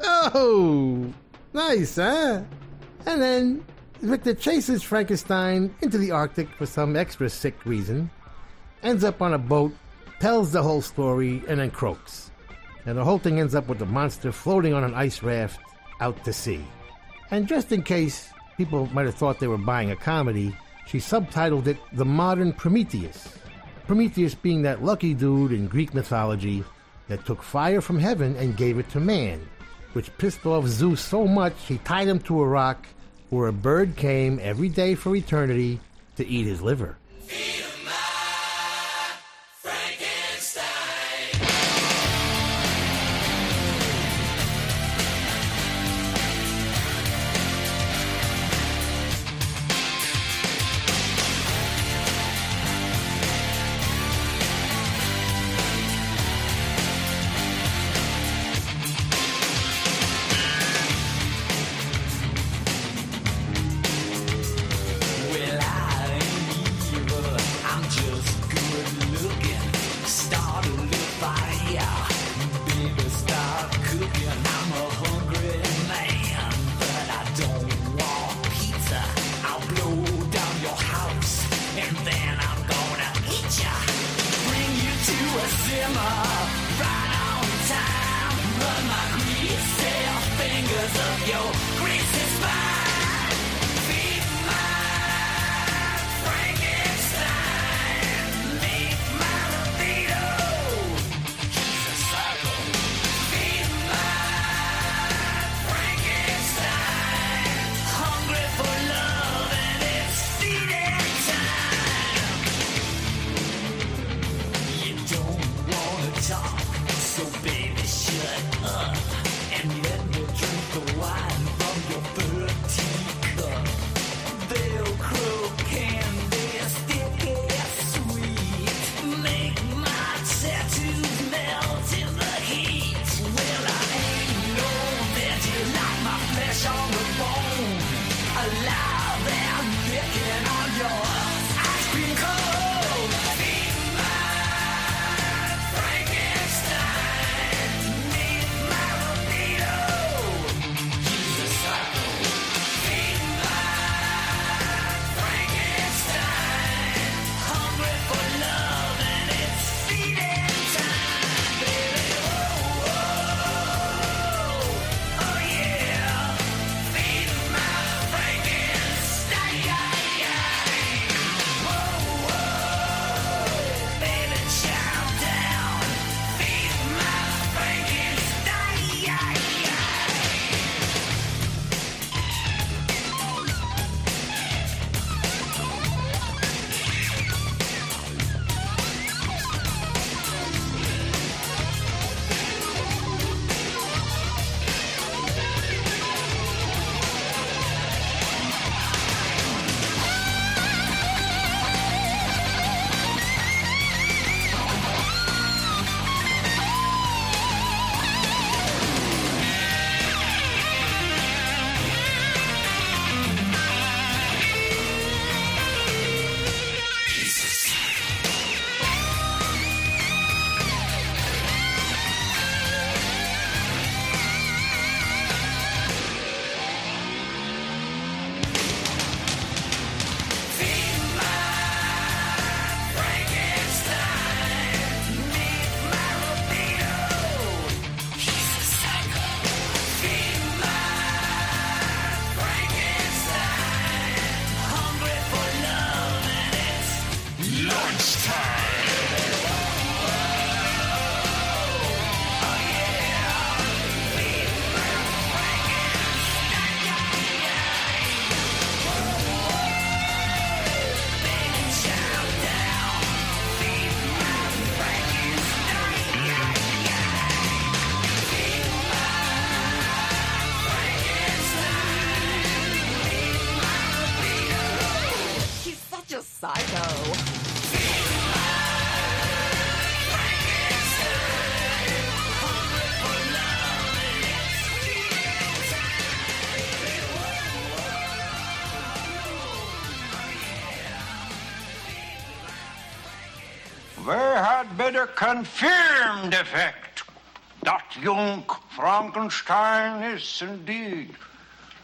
Oh! Nice, huh? And then Victor chases Frankenstein into the Arctic for some extra sick reason, ends up on a boat, tells the whole story, and then croaks. And the whole thing ends up with the monster floating on an ice raft out to sea. And just in case people might have thought they were buying a comedy, she subtitled it The Modern Prometheus. Prometheus being that lucky dude in Greek mythology that took fire from heaven and gave it to man, which pissed off Zeus so much he tied him to a rock where a bird came every day for eternity to eat his liver. confirmed effect that young Frankenstein is indeed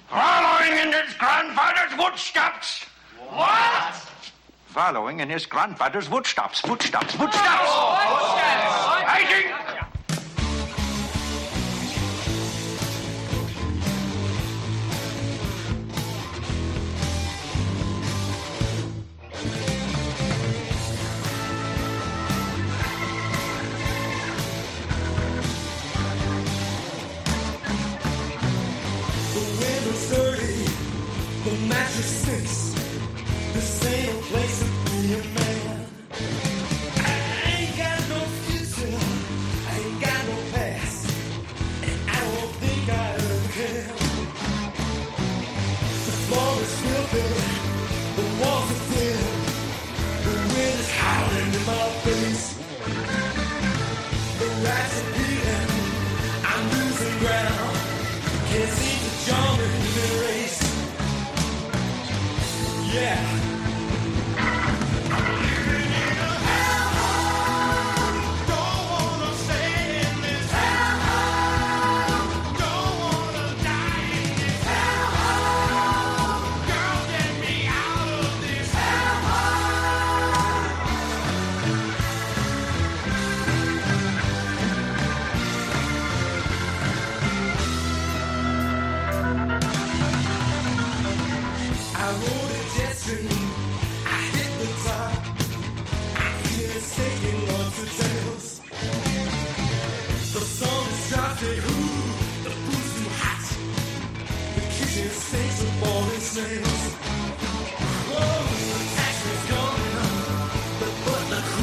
following in his grandfather's footsteps. What? Following in his grandfather's footsteps, footsteps, footsteps. Footsteps. Oh, footsteps. I think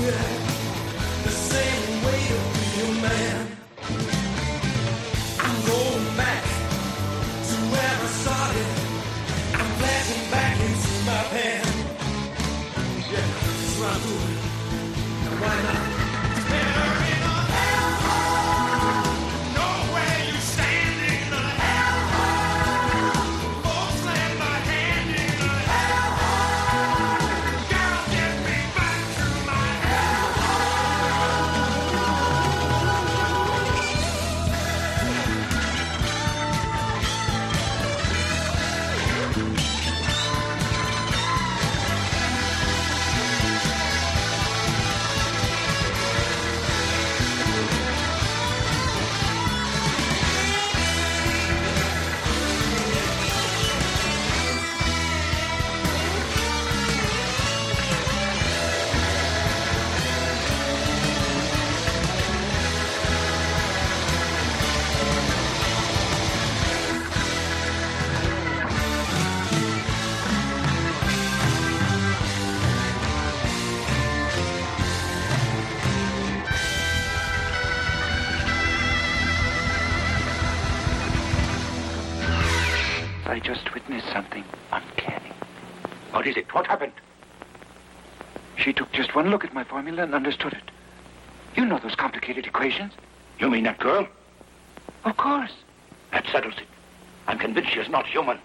Yeah. What happened? She took just one look at my formula and understood it. You know those complicated equations. You mean that girl? Of course. That settles it. I'm convinced she is not human.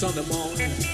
Sunday morning.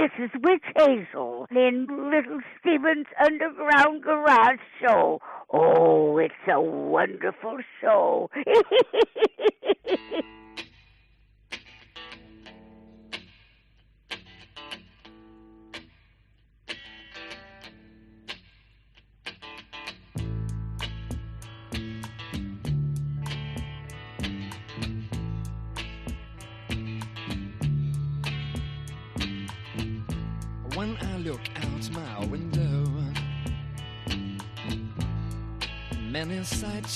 This is Witch Hazel in Little Stevens Underground Garage Show. Oh, it's a wonderful show.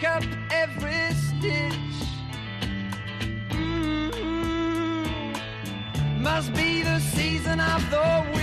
pick up every stitch. Mm -hmm. Must be the season of the wind.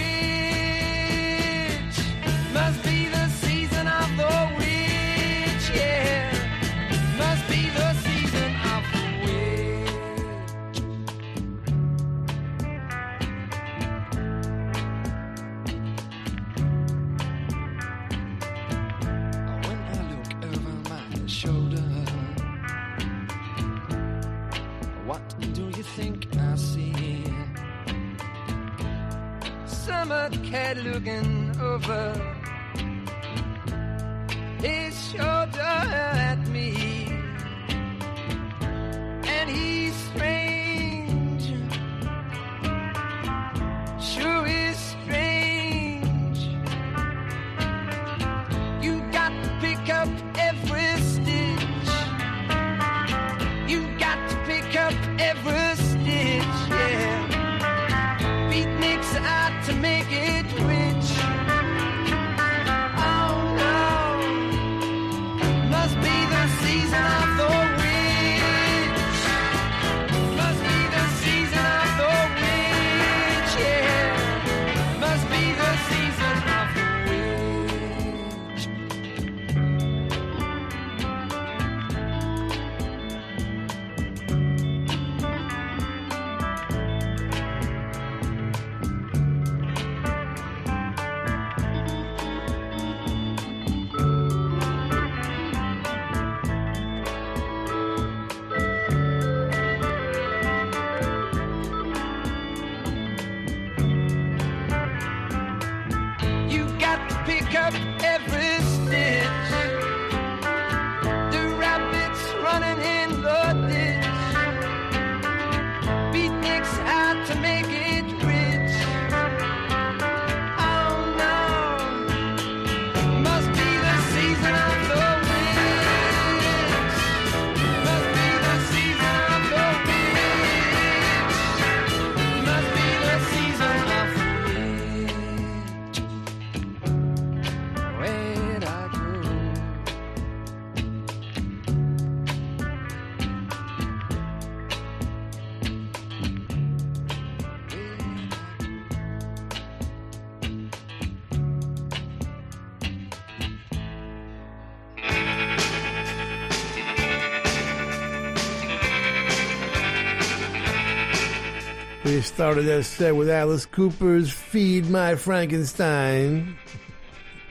Started that set with Alice Cooper's Feed My Frankenstein.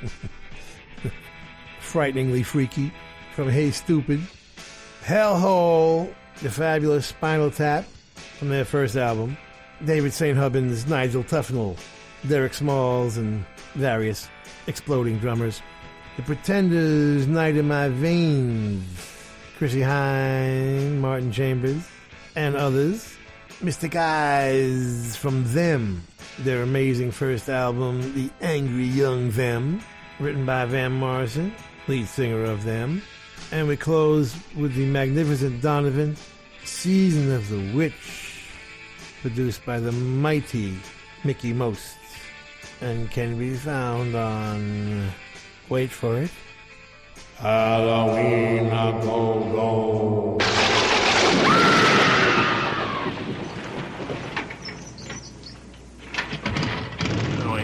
Frighteningly freaky from Hey Stoopid. Hellhole, the fabulous Spinal Tap from their first album. David St. Hubbins, Nigel Tufnell, Derek Smalls, and various exploding drummers. The Pretenders, Night in My Veins, Chrissie Hynde, Martin Chambers, and others. Mystic Eyes from Them, their amazing first album, The Angry Young Them, written by Van Morrison, lead singer of Them. And we close with the magnificent Donovan, Season of the Witch, produced by the mighty Mickie Most, and can be found on, wait for it, Halloween go go. Now I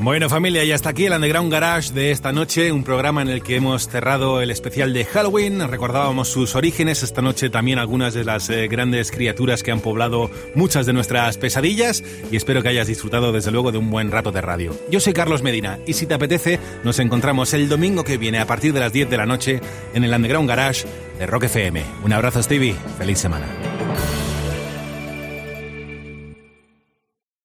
Bueno familia, y hasta aquí el Underground Garage de esta noche, un programa en el que hemos cerrado el especial de Halloween, recordábamos sus orígenes, esta noche también algunas de las eh, grandes criaturas que han poblado muchas de nuestras pesadillas y espero que hayas disfrutado desde luego de un buen rato de radio. Yo soy Carlos Medina y si te apetece nos encontramos el domingo que viene a partir de las 10 de la noche en el Underground Garage de Rock FM. Un abrazo Stevie, feliz semana.